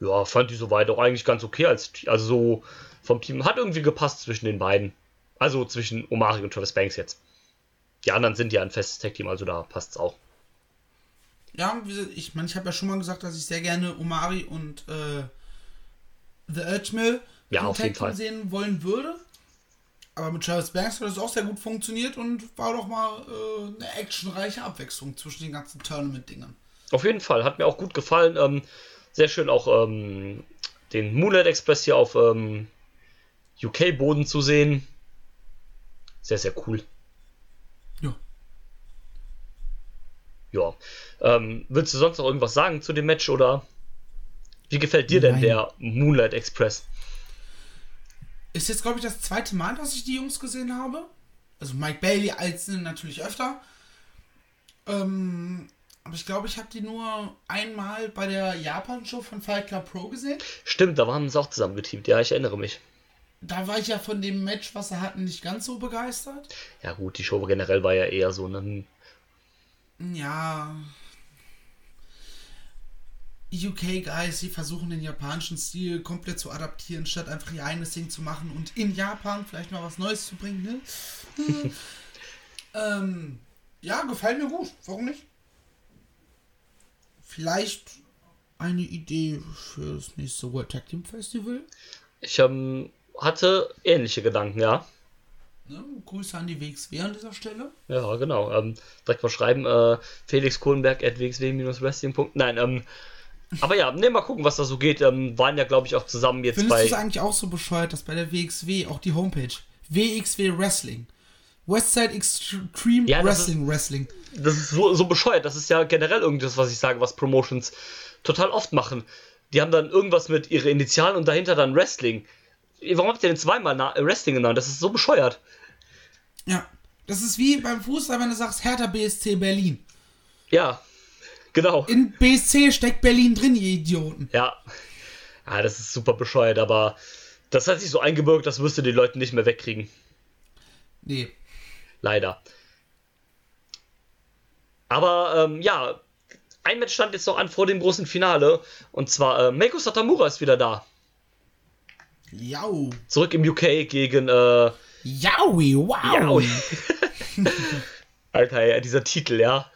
ja, fand die soweit auch eigentlich ganz okay als also so vom Team hat irgendwie gepasst zwischen den beiden. Also zwischen Omari und Travis Banks jetzt. Die anderen sind ja ein festes Tag-Team, also da passt es auch. Ja, ich meine, ich habe ja schon mal gesagt, dass ich sehr gerne Omari und äh, The Edge Mill Ja, auf jeden Fall. sehen wollen würde. Aber mit Travis Banks hat das auch sehr gut funktioniert und war doch mal äh, eine actionreiche Abwechslung zwischen den ganzen Tournament-Dingern. Auf jeden Fall, hat mir auch gut gefallen. Ähm, sehr schön auch ähm, den Moonlight Express hier auf ähm, UK-Boden zu sehen. Sehr, sehr cool. Ja. Ja. Ähm, willst du sonst noch irgendwas sagen zu dem Match oder wie gefällt dir denn Nein. der Moonlight Express? Ist jetzt, glaube ich, das zweite Mal, dass ich die Jungs gesehen habe. Also Mike Bailey als natürlich öfter. Ähm, aber ich glaube, ich habe die nur einmal bei der Japan-Show von Fight Club Pro gesehen. Stimmt, da waren sie auch zusammen geteamt. Ja, ich erinnere mich. Da war ich ja von dem Match, was sie hatten, nicht ganz so begeistert. Ja gut, die Show generell war ja eher so ein Ja. UK-Guys, die versuchen den japanischen Stil komplett zu adaptieren, statt einfach ihr eigenes Ding zu machen und in Japan vielleicht mal was Neues zu bringen, ne? ähm, ja, gefällt mir gut. Warum nicht? Vielleicht eine Idee für das nächste World Tag Team Festival. Ich ähm, hatte ähnliche Gedanken, ja. Ne? Grüße an die WXW an dieser Stelle. Ja, genau. Ähm, direkt mal schreiben, äh, Felix Kohlenberg at wxw-wrestling. Nein, ähm, aber ja, ne, mal gucken, was da so geht. Ähm, waren ja, glaube ich, auch zusammen jetzt Findest du es bei. eigentlich auch so bescheuert, dass bei der WXW auch die Homepage WXW Wrestling Westside Extreme Ja, Wrestling Wrestling Das ist so, so bescheuert. Das ist ja generell irgendwas, was ich sage, was Promotions total oft machen. Die haben dann irgendwas mit ihre Initialen und dahinter dann Wrestling. Warum habt ihr denn zweimal Na Wrestling genannt? Das ist so bescheuert. Ja, das ist wie beim Fußball, wenn du sagst Hertha BSC Berlin. Ja, genau. In BSC steckt Berlin drin, ihr Idioten. Ja. Ja, das ist super bescheuert, aber das hat sich so eingebürgt, das wirst du die Leute nicht mehr wegkriegen. Nee. Leider. Aber ähm, ja, ein Match stand jetzt noch an vor dem großen Finale. Und zwar äh, Meiko Satamura ist wieder da. Jau. Zurück im UK gegen äh, Jaui, wow. Jaui. Alter, ja, dieser Titel, ja.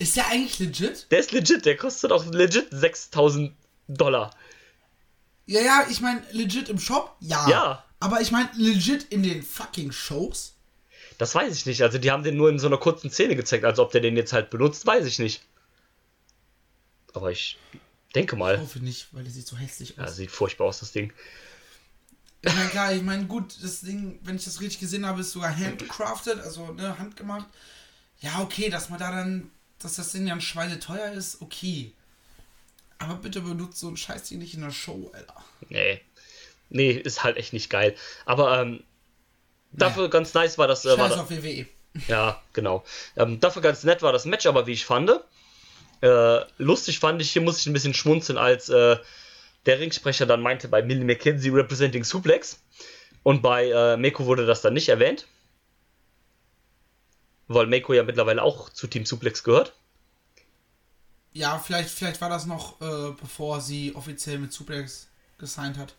Ist der eigentlich legit? Der ist legit, der kostet auch legit 6000 Dollar. Ja, ja, ich meine, legit im Shop? Ja. Ja. Aber ich meine, legit in den fucking Shows? Das weiß ich nicht. Also die haben den nur in so einer kurzen Szene gezeigt. Also ob der den jetzt halt benutzt, weiß ich nicht. Aber ich denke Ich mal. hoffe nicht, weil der sieht so hässlich Ja, aus. sieht furchtbar aus, das Ding. Ich meine, klar, ich meine, gut, das Ding, wenn ich das richtig gesehen habe, ist sogar handcrafted, also ne, handgemacht. Ja, okay, dass man da dann, dass das Ding dann schweineteuer ist, okay. Aber bitte benutzt so ein Scheißding nicht in der Show, Alter. Nee. Nee, ist halt echt nicht geil. Aber ähm, dafür Nee. ganz nice war das. Äh, war das auf WWE. ja, genau. Ähm, dafür ganz nett war das Match, aber wie ich fand. Äh, lustig fand ich, hier muss ich ein bisschen schmunzeln, als äh, der Ringsprecher dann meinte bei Millie McKenzie representing Suplex. Und bei äh, Meko wurde das dann nicht erwähnt. Weil Meko ja mittlerweile auch zu Team Suplex gehört. Ja, vielleicht, vielleicht war das noch, äh, bevor sie offiziell mit Suplex gesigned hat.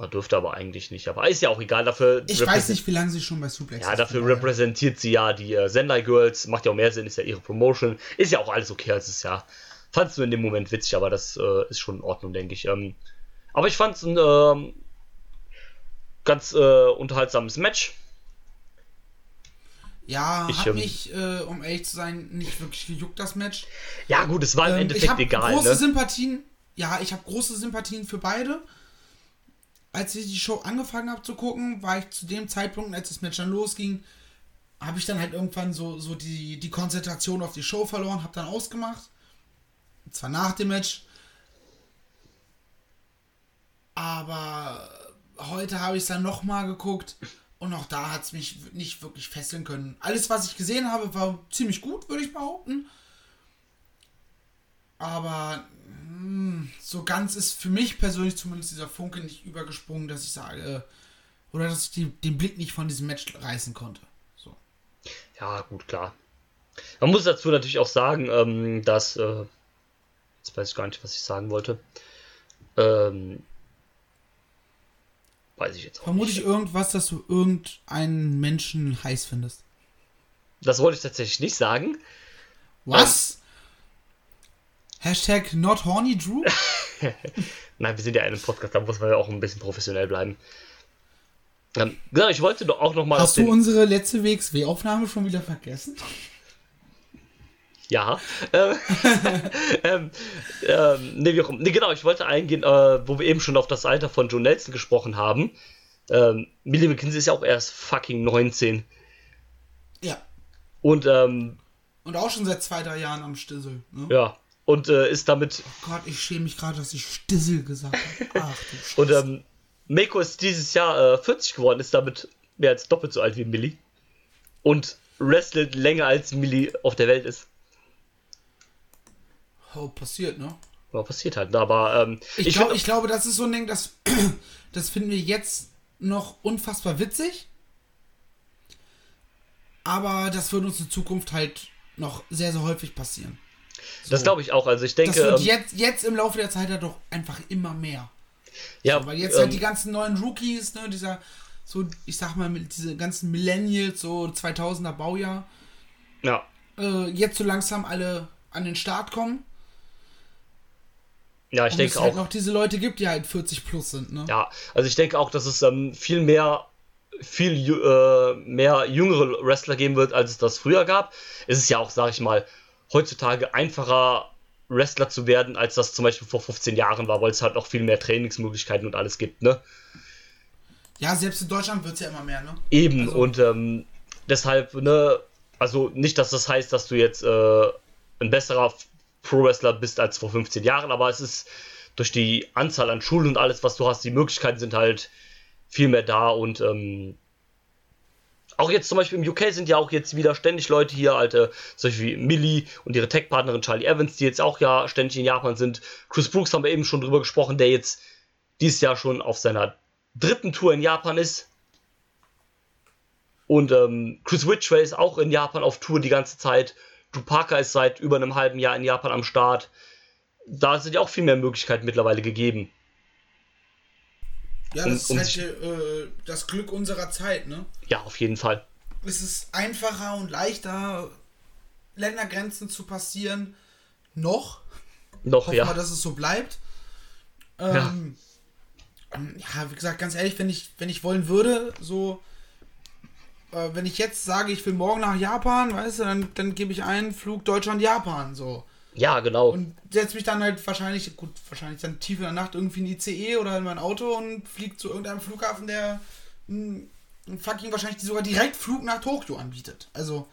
Er dürfte aber eigentlich nicht. Aber ist ja auch egal. Dafür Ich weiß nicht, wie lange sie schon bei Suplex Ja, ist, dafür repräsentiert sie ja die äh, Sendai Girls. Macht ja auch mehr Sinn, ist ja ihre Promotion. Ist ja auch alles okay, als es ja. Fandst du in dem Moment witzig, aber das äh, ist schon in Ordnung, denke ich. Ähm, aber ich fand es ein ähm, ganz äh, unterhaltsames Match. Ja, Ich, hat ähm, mich, äh, um ehrlich zu sein, nicht wirklich gejuckt, das Match. Ja, gut, es war im Ähm, ich Endeffekt egal. große Ne? Sympathien. Ja, ich habe große Sympathien für beide. Als ich die Show angefangen habe zu gucken, war ich zu dem Zeitpunkt, als das Match dann losging, habe ich dann halt irgendwann so, so die, die Konzentration auf die Show verloren, habe dann ausgemacht. Und zwar nach dem Match. Aber heute habe ich es dann nochmal geguckt und auch da hat es mich nicht wirklich fesseln können. Alles, was ich gesehen habe, war ziemlich gut, würde ich behaupten. Aber mh, so ganz ist für mich persönlich zumindest dieser Funke nicht übergesprungen, dass ich sage, oder dass ich die, den Blick nicht von diesem Match reißen konnte. So. Ja, gut, klar. Man muss dazu natürlich auch sagen, ähm, dass. Äh, jetzt weiß ich gar nicht, was ich sagen wollte. Ähm, weiß ich jetzt auch Vermute nicht. ich irgendwas, dass du irgendeinen Menschen heiß findest. Das wollte ich tatsächlich nicht sagen. Was? Hashtag not horny Drew? Nein, wir sind ja ein Podcast, da muss man ja auch ein bisschen professionell bleiben. Ähm, genau, ich wollte doch auch nochmal. Hast du unsere letzte WXW-Aufnahme schon wieder vergessen? Ja. Ähm, ähm, ähm, nee, wie auch, nee, genau, ich wollte eingehen, äh, wo wir eben schon auf das Alter von Joe Nelson gesprochen haben. Ähm, Millie McKinsey ist ja auch erst fucking 19. Ja. Und, ähm, Und auch schon seit zwei, drei Jahren am Stissel. Ne? ja. Und äh, ist damit. Oh Gott, ich schäme mich gerade, dass ich Stissel gesagt habe. Ach du Scheiße. Und ähm, Mako ist dieses Jahr äh, 40 geworden, ist damit mehr als doppelt so alt wie Millie. Und wrestelt länger als Millie auf der Welt ist. Oh, passiert, ne? Ja, passiert halt. Aber ähm, Ich, ich glaub, ich glaube, das ist so ein Ding, das, das finden wir jetzt noch unfassbar witzig. Aber das wird uns in Zukunft halt noch sehr, sehr häufig passieren. das glaube ich auch. Also ich Das denke, wird ähm, jetzt, jetzt im Laufe der Zeit halt doch einfach immer mehr. ja, Weil jetzt ähm, halt die ganzen neuen Rookies, ne, dieser, so, ich sag mal, diese ganzen Millennials, so 2000er Baujahr, ja, äh, jetzt so langsam alle an den Start kommen. Ja, ich und denke es auch. halt noch diese Leute gibt, die halt 40 plus sind, ne? Ja, also ich denke auch, dass es ähm, viel mehr viel äh, mehr jüngere Wrestler geben wird, als es das früher gab. Es ist ja auch, sag ich mal, heutzutage einfacher Wrestler zu werden, als das zum Beispiel vor 15 Jahren war, weil es halt auch viel mehr Trainingsmöglichkeiten und alles gibt, ne? Ja, selbst in Deutschland wird es ja immer mehr, ne? Eben, Also- und ähm, deshalb, ne, also nicht, dass das heißt, dass du jetzt äh, ein besserer Pro-Wrestler bist als vor 15 Jahren, aber es ist durch die Anzahl an Schulen und alles, was du hast, die Möglichkeiten sind halt viel mehr da und ähm, auch jetzt zum Beispiel im UK sind ja auch jetzt wieder ständig Leute hier, alte, solche wie Millie und ihre Tech-Partnerin Charlie Evans, die jetzt auch ja ständig in Japan sind. Chris Brooks haben wir eben schon drüber gesprochen, der jetzt dieses Jahr schon auf seiner dritten Tour in Japan ist. Und ähm, Chris Ridgway ist auch in Japan auf Tour die ganze Zeit. Parker ist seit über einem halben Jahr in Japan am Start. Da sind ja auch viel mehr Möglichkeiten mittlerweile gegeben. Ja, Um- das ist um halt äh, das Glück unserer Zeit, ne? Ja, auf jeden Fall. Es ist einfacher und leichter, Ländergrenzen zu passieren. Noch. Noch, Hoffen ja. wir, dass es so bleibt. Ähm, ähm, ja. wie gesagt, ganz ehrlich, wenn ich, wenn ich wollen würde, so, äh, wenn ich jetzt sage, ich will morgen nach Japan, weißt du, dann, dann gebe ich einen Flug Deutschland-Japan, so. Ja, genau. Und setze mich dann halt wahrscheinlich, gut, wahrscheinlich dann tief in der Nacht irgendwie in die ICE oder in mein Auto und fliege zu irgendeinem Flughafen, der einen fucking wahrscheinlich sogar direkt Flug nach Tokio anbietet. Also,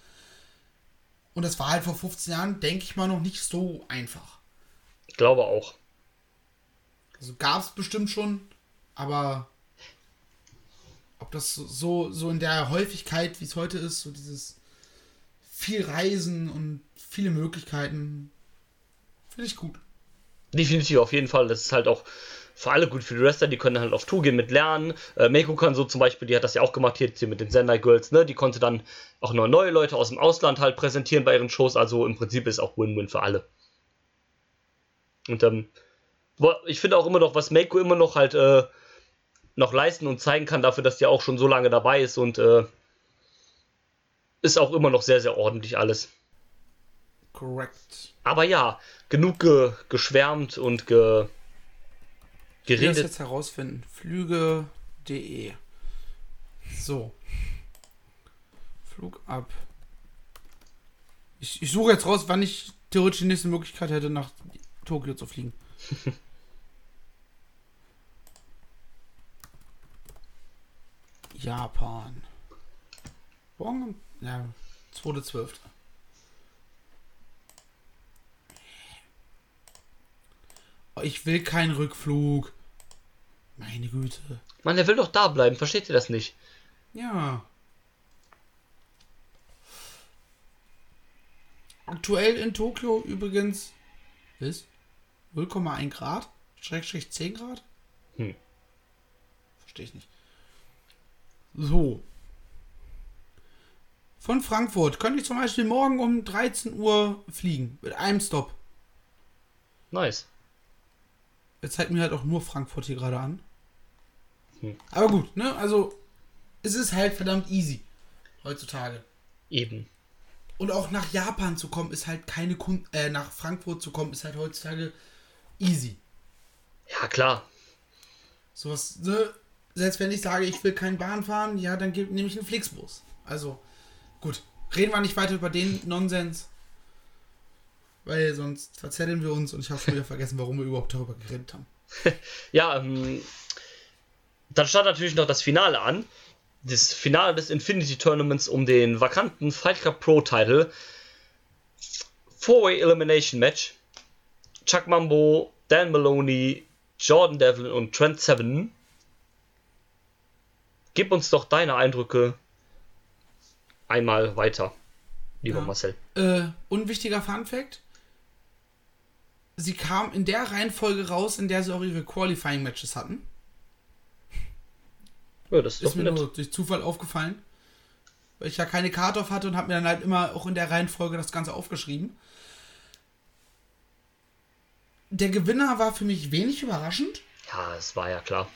und das war halt vor 15 Jahren, denke ich mal, noch nicht so einfach. Ich glaube auch. Also gab es bestimmt schon, aber ob das so, so in der Häufigkeit, wie es heute ist, so dieses viel Reisen und viele Möglichkeiten, finde ich gut. Definitiv, auf jeden Fall. Das ist halt auch für alle gut für die Wrestler, die können halt auf Tour gehen mit Lernen. Äh, Meiko kann so zum Beispiel, die hat das ja auch gemacht hier, hier mit den Sender Girls, ne? Die konnte dann auch noch neue Leute aus dem Ausland halt präsentieren bei ihren Shows. Also im Prinzip ist auch Win-Win für alle. Und ähm, ich finde auch immer noch, was Meiko immer noch halt äh, noch leisten und zeigen kann, dafür, dass die auch schon so lange dabei ist und äh, ist auch immer noch sehr, sehr ordentlich alles. Korrekt. Aber ja, genug ge geschwärmt und ge geredet. Ich jetzt herausfinden. Flüge.de. So. Flug ab. Ich, ich suche jetzt raus, wann ich theoretisch die nächste Möglichkeit hätte, nach Tokio zu fliegen. Japan. Morgen? Ja, 2.12. Oh, ich will keinen Rückflug. Meine Güte. Mann, der will doch da bleiben. Versteht ihr das nicht? Ja. Aktuell in Tokio übrigens ist 0,1 Grad, Schrägstrich 10 Grad. Hm. Verstehe ich nicht. So. Von Frankfurt könnte ich zum Beispiel morgen um 13 Uhr fliegen. Mit einem Stop. Nice. Jetzt zeigt mir halt auch nur Frankfurt hier gerade an. Hm. Aber gut, ne? Also, es ist halt verdammt easy. Heutzutage. Eben. Und auch nach Japan zu kommen, ist halt keine Kunst. Äh, nach Frankfurt zu kommen, ist halt heutzutage easy. Ja, klar. Sowas, ne? Selbst wenn ich sage, ich will kein Bahn fahren, ja, dann nehme ich einen Flixbus. Also, gut. Reden wir nicht weiter über den Nonsens. Weil sonst verzetteln wir uns und ich habe schon wieder vergessen, warum wir überhaupt darüber geredet haben. ja, ähm, dann stand natürlich noch das Finale an. Das Finale des Infinity Tournaments um den vakanten Fight Club Pro Title. Four-Way Elimination Match. Chuck Mambo, Dan Maloney, Jordan Devlin und Trent Seven. Gib uns doch deine Eindrücke einmal weiter, lieber ja. Marcel. Äh, unwichtiger Fun Fact: Sie kam in der Reihenfolge raus, in der sie auch ihre Qualifying Matches hatten. Ja, das ist, ist mir nett. nur durch Zufall aufgefallen. Weil ich ja keine Karte auf hatte und habe mir dann halt immer auch in der Reihenfolge das Ganze aufgeschrieben. Der Gewinner war für mich wenig überraschend. Ja, es war ja klar.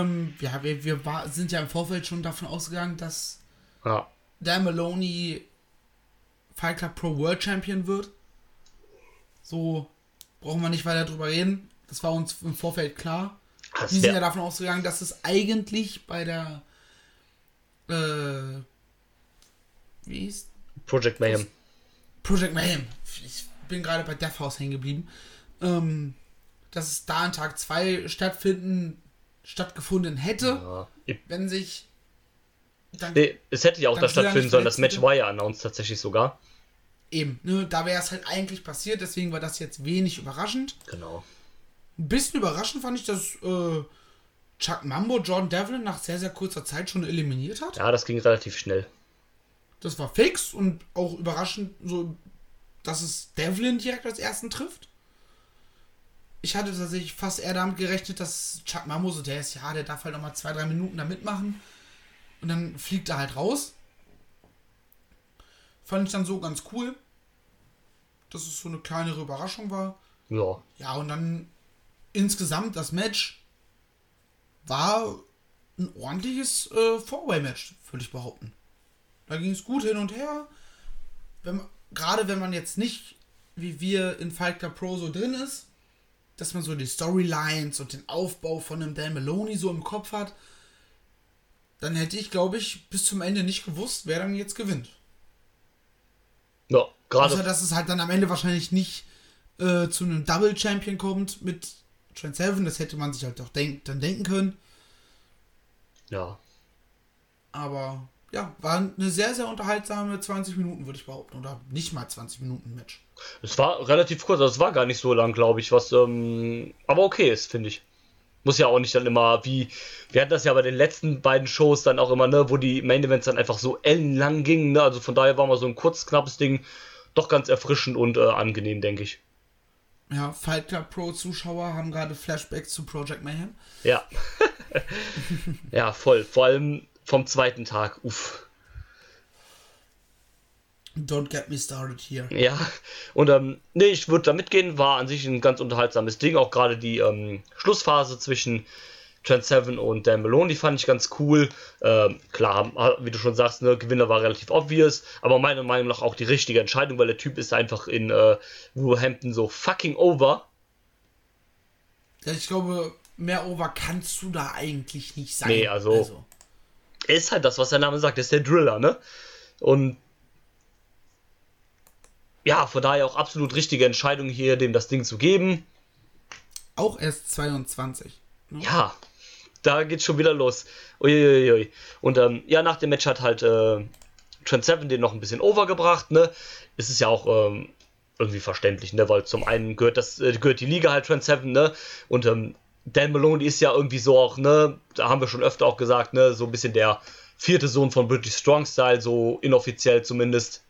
Ähm, ja, wir, wir war, sind ja im Vorfeld schon davon ausgegangen, dass ja. Dan Maloney Fight Club Pro World Champion wird. So brauchen wir nicht weiter drüber reden. Das war uns im Vorfeld klar. Das Die sind ja davon ausgegangen, dass es eigentlich bei der äh, wie ist Project Mayhem. Project Mayhem. Ich bin gerade bei Death House hängen geblieben. Ähm, dass es da an Tag 2 stattfinden, stattgefunden hätte, ja. wenn sich. Dann, nee, es hätte ja auch da stattfinden sollen. Das Match war ja announced tatsächlich sogar. Eben, ne, da wäre es halt eigentlich passiert, deswegen war das jetzt wenig überraschend. Genau. Ein bisschen überraschend fand ich, dass äh, Chuck Mambo John Devlin nach sehr, sehr kurzer Zeit schon eliminiert hat. Ja, das ging relativ schnell. Das war fix und auch überraschend, so, dass es Devlin direkt als ersten trifft. Ich hatte tatsächlich fast eher damit gerechnet, dass Chuck Mambo so, der ist ja, der darf halt nochmal zwei, drei Minuten da mitmachen. Und dann fliegt er halt raus. Fand ich dann so ganz cool dass es so eine kleinere Überraschung war. Ja. Ja, und dann insgesamt das Match war ein ordentliches äh, Four-Way-Match, würde ich behaupten. Da ging es gut hin und her. Wenn gerade wenn man jetzt nicht, wie wir in Fight Club Pro so drin ist, dass man so die Storylines und den Aufbau von einem Dan Maloney so im Kopf hat, dann hätte ich, glaube ich, bis zum Ende nicht gewusst, wer dann jetzt gewinnt. Ja, Gerade Außer, dass es halt dann am Ende wahrscheinlich nicht äh, zu einem Double Champion kommt mit Trent Seven. Das hätte man sich halt auch denk dann denken können. ja. Aber ja, war eine sehr, sehr unterhaltsame 20 Minuten, würde ich behaupten. Oder nicht mal 20 Minuten Match. Es war relativ kurz, also es war gar nicht so lang, glaube ich, was ähm, aber okay ist, finde ich. Muss ja auch nicht dann immer wie wir hatten das ja bei den letzten beiden Shows dann auch immer, ne, wo die Main Events dann einfach so ellenlang gingen, ne? Also von daher war mal so ein kurz knappes Ding doch ganz erfrischend und äh, angenehm, denke ich. Ja, Fight Club Pro Zuschauer haben gerade Flashbacks zu Project Mayhem. Ja. ja, voll. Vor allem vom zweiten Tag. Uff. Don't get me started here. Ja. Und ähm, nee, ich würde da mitgehen. War an sich ein ganz unterhaltsames Ding. Auch gerade die ähm, Schlussphase zwischen Trent Seven und Dan Malone, die fand ich ganz cool. Ähm, klar, wie du schon sagst, ne, Gewinner war relativ obvious, aber meiner Meinung nach auch die richtige Entscheidung, weil der Typ ist einfach in äh, Wolverhampton so fucking over. Ja, ich glaube, mehr over kannst du da eigentlich nicht sein. Nee, also- Er ist halt das, was der Name sagt, er ist der Driller, ne? Und ja, von daher auch absolut richtige Entscheidung hier, dem das Ding zu geben. auch erst 22. ne? Ja, da geht's schon wieder los. Uiuiui. Und ähm, ja, nach dem Match hat halt äh, Trent Seven den noch ein bisschen overgebracht, ne? Es ist ja auch ähm, irgendwie verständlich, ne? Weil zum einen gehört das, äh, gehört die Liga halt Trent Seven, ne? Und ähm, Dan Malone ist ja irgendwie so auch, ne? Da haben wir schon öfter auch gesagt, ne? So ein bisschen der vierte Sohn von British Strong Style, so inoffiziell zumindest.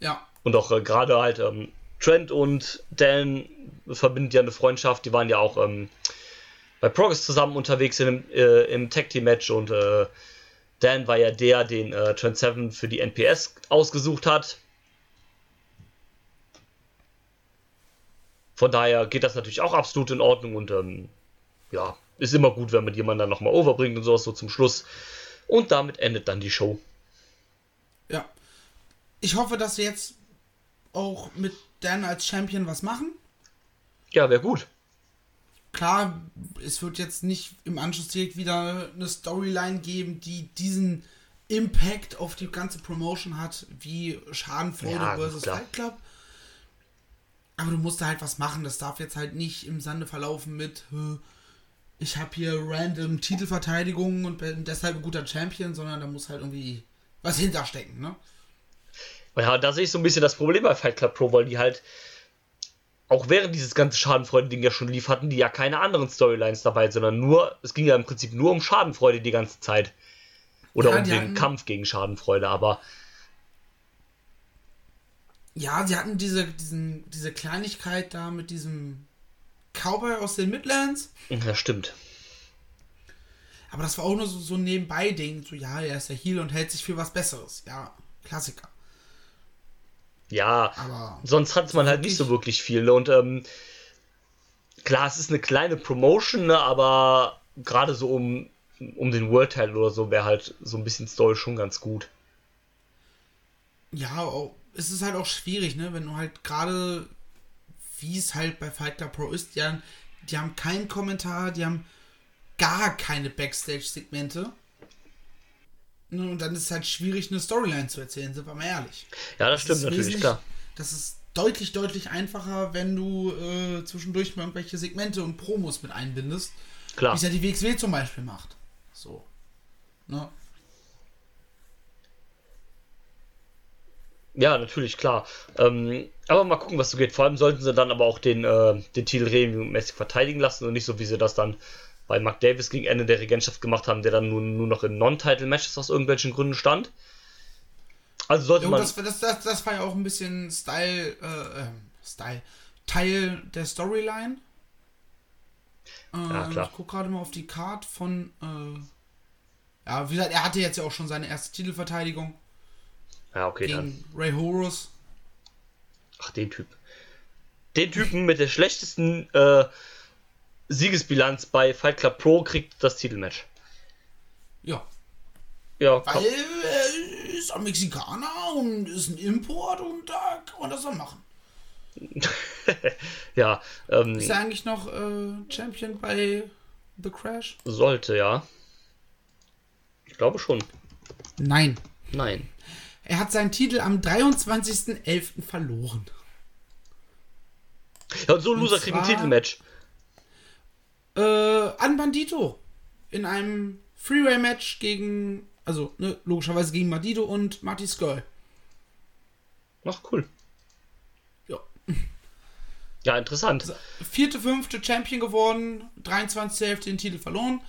Ja, Und auch äh, gerade halt ähm, Trent und Dan verbindet ja eine Freundschaft. Die waren ja auch ähm, bei Progress zusammen unterwegs in äh, im Tag Team Match und äh, Dan war ja der, den äh, Trent Seven für die NPS ausgesucht hat. Von daher geht das natürlich auch absolut in Ordnung und ähm, ja, ist immer gut, wenn man jemanden dann nochmal overbringt und sowas so zum Schluss. Und damit endet dann die Show. Ich hoffe, dass wir jetzt auch mit Dan als Champion was machen. Ja, wäre gut. Klar, es wird jetzt nicht im Anschluss direkt wieder eine Storyline geben, die diesen Impact auf die ganze Promotion hat, wie Schadenfreude Ja, versus klar. Fight Club. Aber du musst da halt was machen. Das darf jetzt halt nicht im Sande verlaufen mit, "Hö, ich habe hier random Titelverteidigungen und bin deshalb ein guter Champion, sondern da muss halt irgendwie was hinterstecken, ne? Ja, da sehe ich so ein bisschen das Problem bei Fight Club Pro, weil die halt auch während dieses ganze Schadenfreude-Ding ja schon lief, hatten die ja keine anderen Storylines dabei, sondern nur, es ging ja im Prinzip nur um Schadenfreude die ganze Zeit. Oder Ja, um den hatten- Kampf gegen Schadenfreude, aber Ja, sie hatten diese, diesen, diese Kleinigkeit da mit diesem Cowboy aus den Midlands. ja, stimmt. Aber das war auch nur so, so ein Nebenbei-Ding. So, ja, er ist der Heal und hält sich für was Besseres. Ja, Klassiker. Ja, Aber sonst hat man halt nicht so wirklich viel. ne? Und ähm, klar, es ist eine kleine Promotion, ne, aber gerade so um, um den World Title oder so wäre halt so ein bisschen Story schon ganz gut. ja, es ist halt auch schwierig, ne? Wenn du halt gerade, wie es halt bei Fight Club Pro ist, die haben, die haben keinen Kommentar, die haben gar keine Backstage-Segmente. Und dann ist es halt schwierig, eine Storyline zu erzählen, sind wir mal ehrlich. Ja, das stimmt ist natürlich, klar. Das ist deutlich, deutlich einfacher, wenn du äh, zwischendurch mal irgendwelche Segmente und Promos mit einbindest. Klar. Wie es ja die WXW zum Beispiel macht. So. Ne? Ja, natürlich, klar. Ähm, aber mal gucken, was so geht. Vor allem sollten sie dann aber auch den, äh, den Titel regelmäßig verteidigen lassen und nicht so, wie sie das dann bei Mark Davis gegen Ende der Regentschaft gemacht haben, der dann nur, nur noch in Non-Title-Matches aus irgendwelchen Gründen stand. Also sollte Jo, man. das, das, das, das war ja auch ein bisschen Style, äh, ähm, Style, Teil der Storyline. Äh, Ja, klar. Ich gucke gerade mal auf die Card von, äh, ja, wie gesagt, er hatte jetzt ja auch schon seine erste Titelverteidigung ja, okay, dann. gegen Ray Horus. Ach, den Typ. Den Typen mit der schlechtesten äh, Siegesbilanz bei Fight Club Pro kriegt das Titelmatch. Ja, Ja, weil er ist ein Mexikaner und ist ein Import und da kann man das dann machen. ja, ähm, Ist er eigentlich noch äh, Champion bei The Crash? sollte, ja. Ich glaube schon. Nein. Nein. Er hat seinen Titel am 23.11. verloren. Ja, und so ein Loser Und kriegt ein Titelmatch. Äh, an Bandito. In einem Freeway-Match gegen, also ne, logischerweise gegen Bandito und Marty Skull. Ach, cool. Ja. Ja, interessant. Vierte, fünfte Champion geworden, 23. Hälfte den Titel verloren.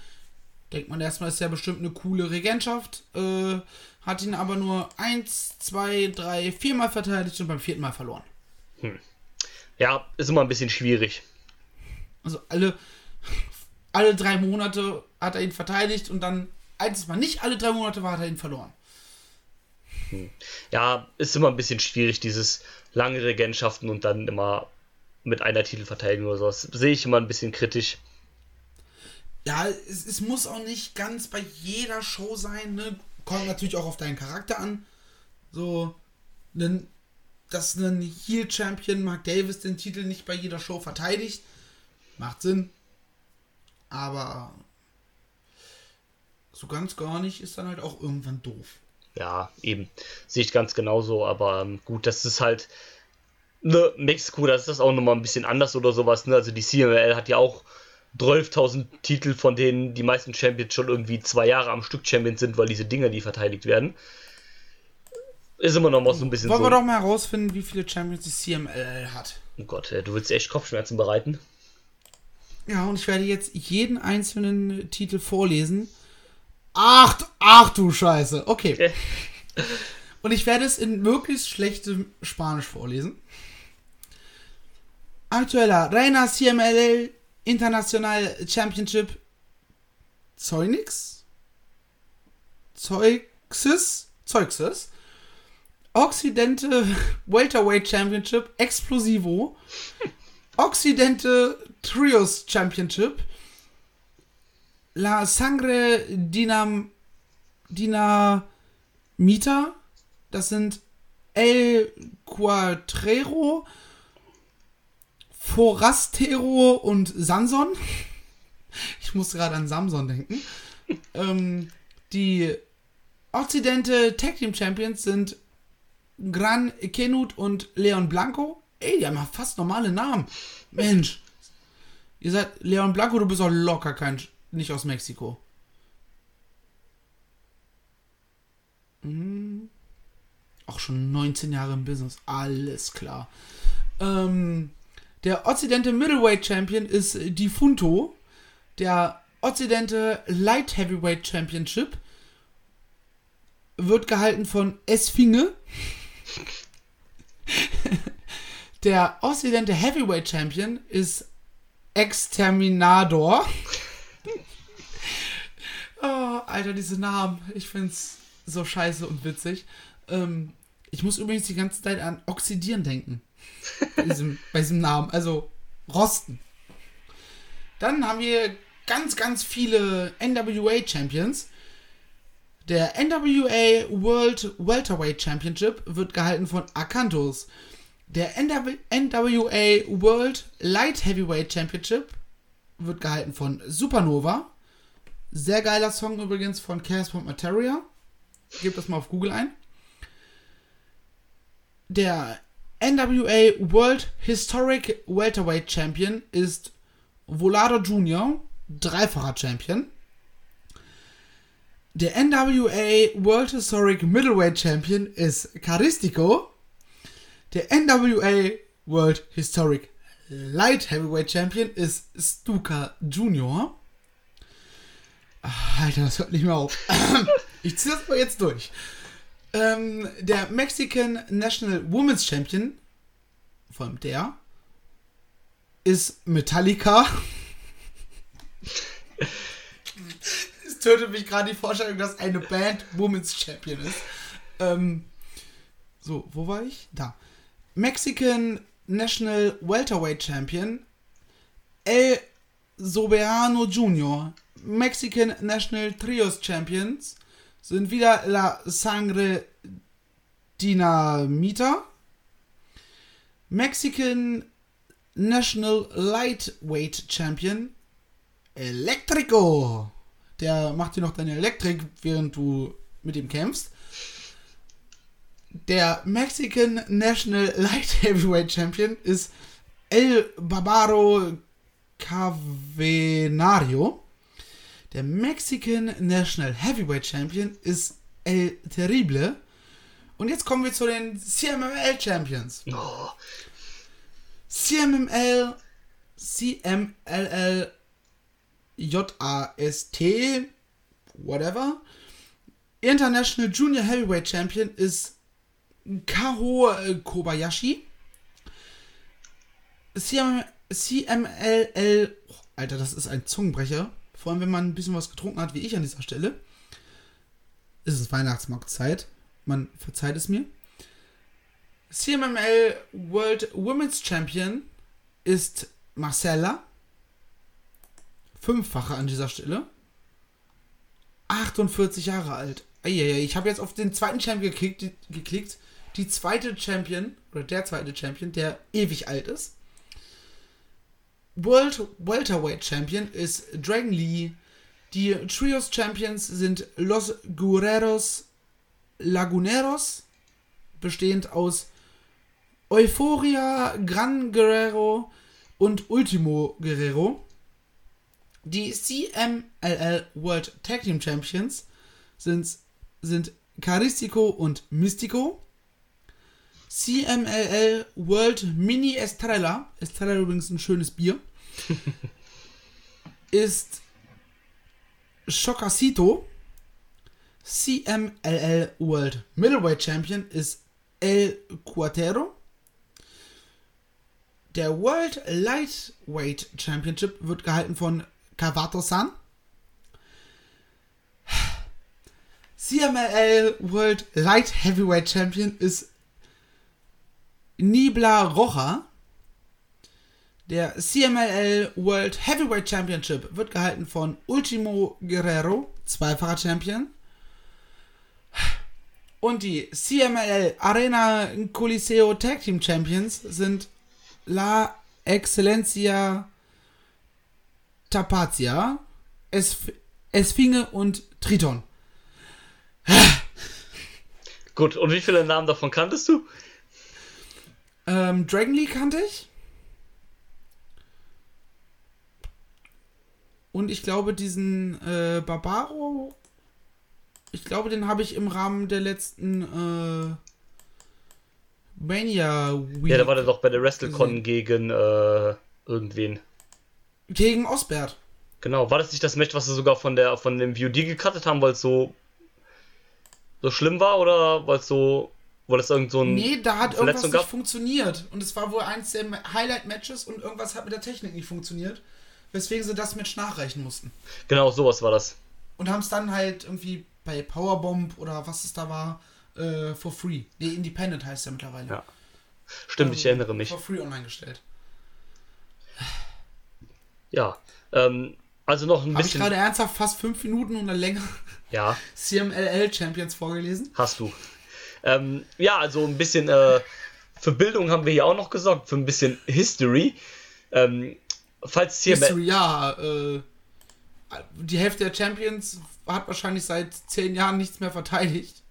Denkt man erstmal, ist ja bestimmt eine coole Regentschaft. Äh, hat ihn aber nur eins, zwei, drei, viermal verteidigt und beim vierten Mal verloren. Ja, ist immer ein bisschen schwierig. Also alle, alle drei Monate hat er ihn verteidigt und dann, als es mal nicht alle drei Monate war, hat er ihn verloren. Ja, ist immer ein bisschen schwierig, dieses lange Regentschaften und dann immer mit einer Titelverteidigung oder sowas. Sehe ich immer ein bisschen kritisch. Ja, es, es muss auch nicht ganz bei jeder Show sein, ne? Kommt natürlich auch auf deinen Charakter an. So, nen, dass ein Heel-Champion Mark Davis den Titel nicht bei jeder Show verteidigt, macht Sinn. Aber so ganz gar nicht ist dann halt auch irgendwann doof. Ja, eben. Sehe ich ganz genauso, aber ähm, gut, das ist halt. Ne, Mexiko, das ist das auch nochmal ein bisschen anders oder sowas. Ne? Also die CML hat ja auch 12.000 Titel, von denen die meisten Champions schon irgendwie zwei Jahre am Stück Champions sind, weil diese Dinger, die verteidigt werden. Ist immer noch mal so ein bisschen Wollen so. wir doch mal herausfinden, wie viele Champions die CMLL hat. Oh Gott, du willst echt Kopfschmerzen bereiten? Ja, und ich werde jetzt jeden einzelnen Titel vorlesen. Ach, ach du Scheiße. Okay. Und ich werde es in möglichst schlechtem Spanisch vorlesen. Aktueller Reina CMLL International Championship Zeunix? Zeuxis? Zeuxis? Occidente Welterweight Championship Explosivo. Occidente Trios Championship. La Sangre Dinam Dinamita. Das sind El Quatrero, Forastero und Sanson. Ich muss gerade an Samson denken. ähm, die Occidente Tag Team Champions sind Gran Kenut und Leon Blanco. Ey, die haben ja fast normale Namen. Mensch. Ihr seid Leon Blanco, du bist auch locker kein nicht aus Mexiko. Hm. Auch schon 19 Jahre im Business. Alles klar. Ähm, der Occidente Middleweight Champion ist Difunto. Der Occidente Light Heavyweight Championship wird gehalten von Esfinge. Der Occidente Heavyweight Champion ist Exterminador. oh, Alter, diese Namen. Ich find's so scheiße und witzig. Ähm, ich muss übrigens die ganze Zeit an Oxidieren denken. Bei diesem, bei diesem Namen. Also Rosten. Dann haben wir ganz, ganz viele NWA Champions. Der NWA World Welterweight Championship wird gehalten von Akantos. Der NW NWA World Light Heavyweight Championship wird gehalten von Supernova. Sehr geiler Song übrigens von Casper Materia. Gebt das mal auf Google ein. Der NWA World Historic Welterweight Champion ist Volado Jr., dreifacher Champion. Der NWA World Historic Middleweight Champion ist Caristico. Der NWA World Historic Light Heavyweight Champion ist Stuka Jr. Ach, Alter, das hört nicht mehr auf. ich ziehe das mal jetzt durch. Ähm, der Mexican National Women's Champion, vor allem der, ist Metallica. es tötet mich gerade die Vorstellung, dass eine Band Women's Champion ist. Ähm, so, wo war ich? Da. Mexican National Welterweight Champion El Soberano Jr. Mexican National Trios Champions sind wieder La Sangre Dinamita. Mexican National Lightweight Champion Electrico. Der macht dir noch deine Elektrik, während du mit ihm kämpfst. Der Mexican National Light Heavyweight Champion ist El Barbaro Cavenario. Der Mexican National Heavyweight Champion ist El Terrible. Und jetzt kommen wir zu den CMLL Champions. Oh, CMML, CMLL, JAST, whatever. International Junior Heavyweight Champion ist Kaho äh, Kobayashi. CM, CMLL, oh, Alter, das ist ein Zungenbrecher. Vor allem, wenn man ein bisschen was getrunken hat, wie ich an dieser Stelle. Es ist Weihnachtsmarktzeit. Man verzeiht es mir. CMML World Women's Champion ist Marcella. Fünffache an dieser Stelle. 48 Jahre alt. Eieiei, ich habe jetzt auf den zweiten Champion geklickt, geklickt. Die zweite Champion, oder der zweite Champion, der ewig alt ist. World Welterweight Champion ist Dragon Lee. Die Trios Champions sind Los Guerreros Laguneros, bestehend aus Euphoria, Gran Guerrero und Ultimo Guerrero. Die CMLL World Tag Team Champions sind, sind Caristico und Mystico. CMLL World Mini Estrella, Estrella übrigens ein schönes Bier, ist Chocasito. CMLL World Middleweight Champion ist El Cuatero. Der World Lightweight Championship wird gehalten von Kavato-san. CMLL World Light Heavyweight Champion ist Nibla Rocha. Der CMLL World Heavyweight Championship wird gehalten von Ultimo Guerrero, zweifacher Champion. Und die CMLL Arena Coliseo Tag Team Champions sind La Excelencia Tapazia, Esf Esfinge und Triton. gut, und wie viele Namen davon kanntest du? Ähm, Dragon League kannte ich. Und ich glaube, diesen äh, Barbaro. Ich glaube, den habe ich im Rahmen der letzten äh, Mania Week Ja, da war der doch bei der WrestleCon gesehen. gegen äh, irgendwen. gegen Osbert. Genau, war das nicht das Match, was sie sogar von der von dem VOD gecuttet haben, weil es so so schlimm war oder weil es so weil es irgend so ein Nee, da hat irgendwas nicht gab? funktioniert. Und es war wohl eins der Highlight-Matches und irgendwas hat mit der Technik nicht funktioniert. Weswegen sie das Match nachreichen mussten. Genau, sowas war das. Und haben es dann halt irgendwie bei Powerbomb oder was es da war, äh, for free. Nee, Independent heißt ja mittlerweile. Ja. Stimmt, ich Ähm, erinnere mich. For free online gestellt. Ja. Ähm, also noch ein Habe ich bisschen. gerade ernsthaft fast fünf Minuten oder länger Ja, CMLL Champions vorgelesen? hast du. Ähm, ja, also ein bisschen äh, für Bildung haben wir hier auch noch gesorgt, für ein bisschen History. Ähm, falls hier History, ja, äh, die Hälfte der Champions hat wahrscheinlich seit zehn Jahren nichts mehr verteidigt.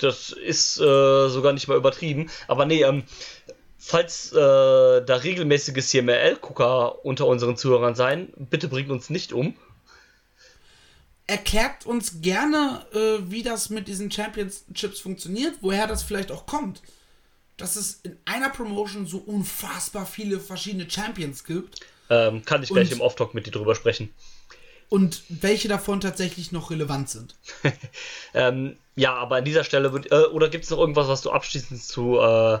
Das ist äh, sogar nicht mal übertrieben. Aber nee, ähm, falls äh, da regelmäßige CML-Gucker unter unseren Zuhörern sein, bitte bringt uns nicht um. Erklärt uns gerne, äh, wie das mit diesen Championships funktioniert, woher das vielleicht auch kommt. Dass es in einer Promotion so unfassbar viele verschiedene Champions gibt Ähm, kann ich gleich Und- im Off-Talk mit dir drüber sprechen. und welche davon tatsächlich noch relevant sind. Ähm, ja, aber an dieser Stelle wird. Äh, oder gibt es noch irgendwas, was du abschließend zu äh,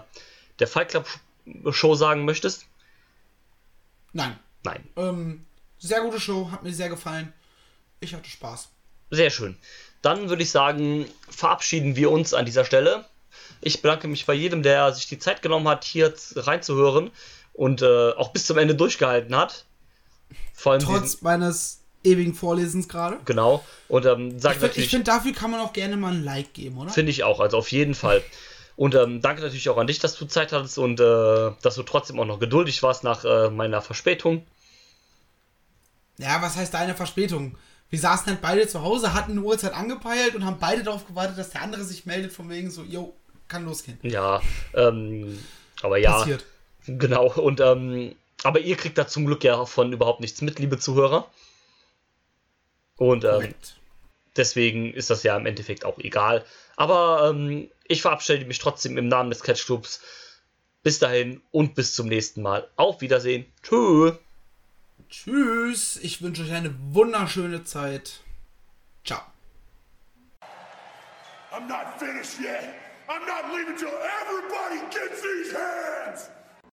der Fight Club Show sagen möchtest? Nein. Nein. Ähm, sehr gute Show, hat mir sehr gefallen. Ich hatte Spaß. Sehr schön. Dann würde ich sagen, verabschieden wir uns an dieser Stelle. Ich bedanke mich bei jedem, der sich die Zeit genommen hat, hier reinzuhören und äh, auch bis zum Ende durchgehalten hat. Vor allem Trotz diesen, meines ewigen Vorlesens gerade. genau. Und ähm, Ich sage finde, dafür kann man auch gerne mal ein Like geben, oder? finde ich auch, also auf jeden Fall. Und ähm, danke natürlich auch an dich, dass du Zeit hattest und äh, dass du trotzdem auch noch geduldig warst nach äh, meiner Verspätung. Ja, was heißt deine Verspätung? Wir saßen halt beide zu Hause, hatten eine Uhrzeit angepeilt und haben beide darauf gewartet, dass der andere sich meldet, von wegen so, yo, kann losgehen. Ja, ähm, aber ja. Passiert. Genau, und ähm, aber ihr kriegt da zum Glück ja von überhaupt nichts mit, liebe Zuhörer. Und ähm, deswegen ist das ja im Endeffekt auch egal. Aber ähm, ich verabschiede mich trotzdem im Namen des Catch Clubs. Bis dahin und bis zum nächsten Mal. Auf Wiedersehen. Tschüss. Tschüss. Ich wünsche euch eine wunderschöne Zeit. Ciao. I'm not finished yet. I'm not leaving till everybody gets these hands.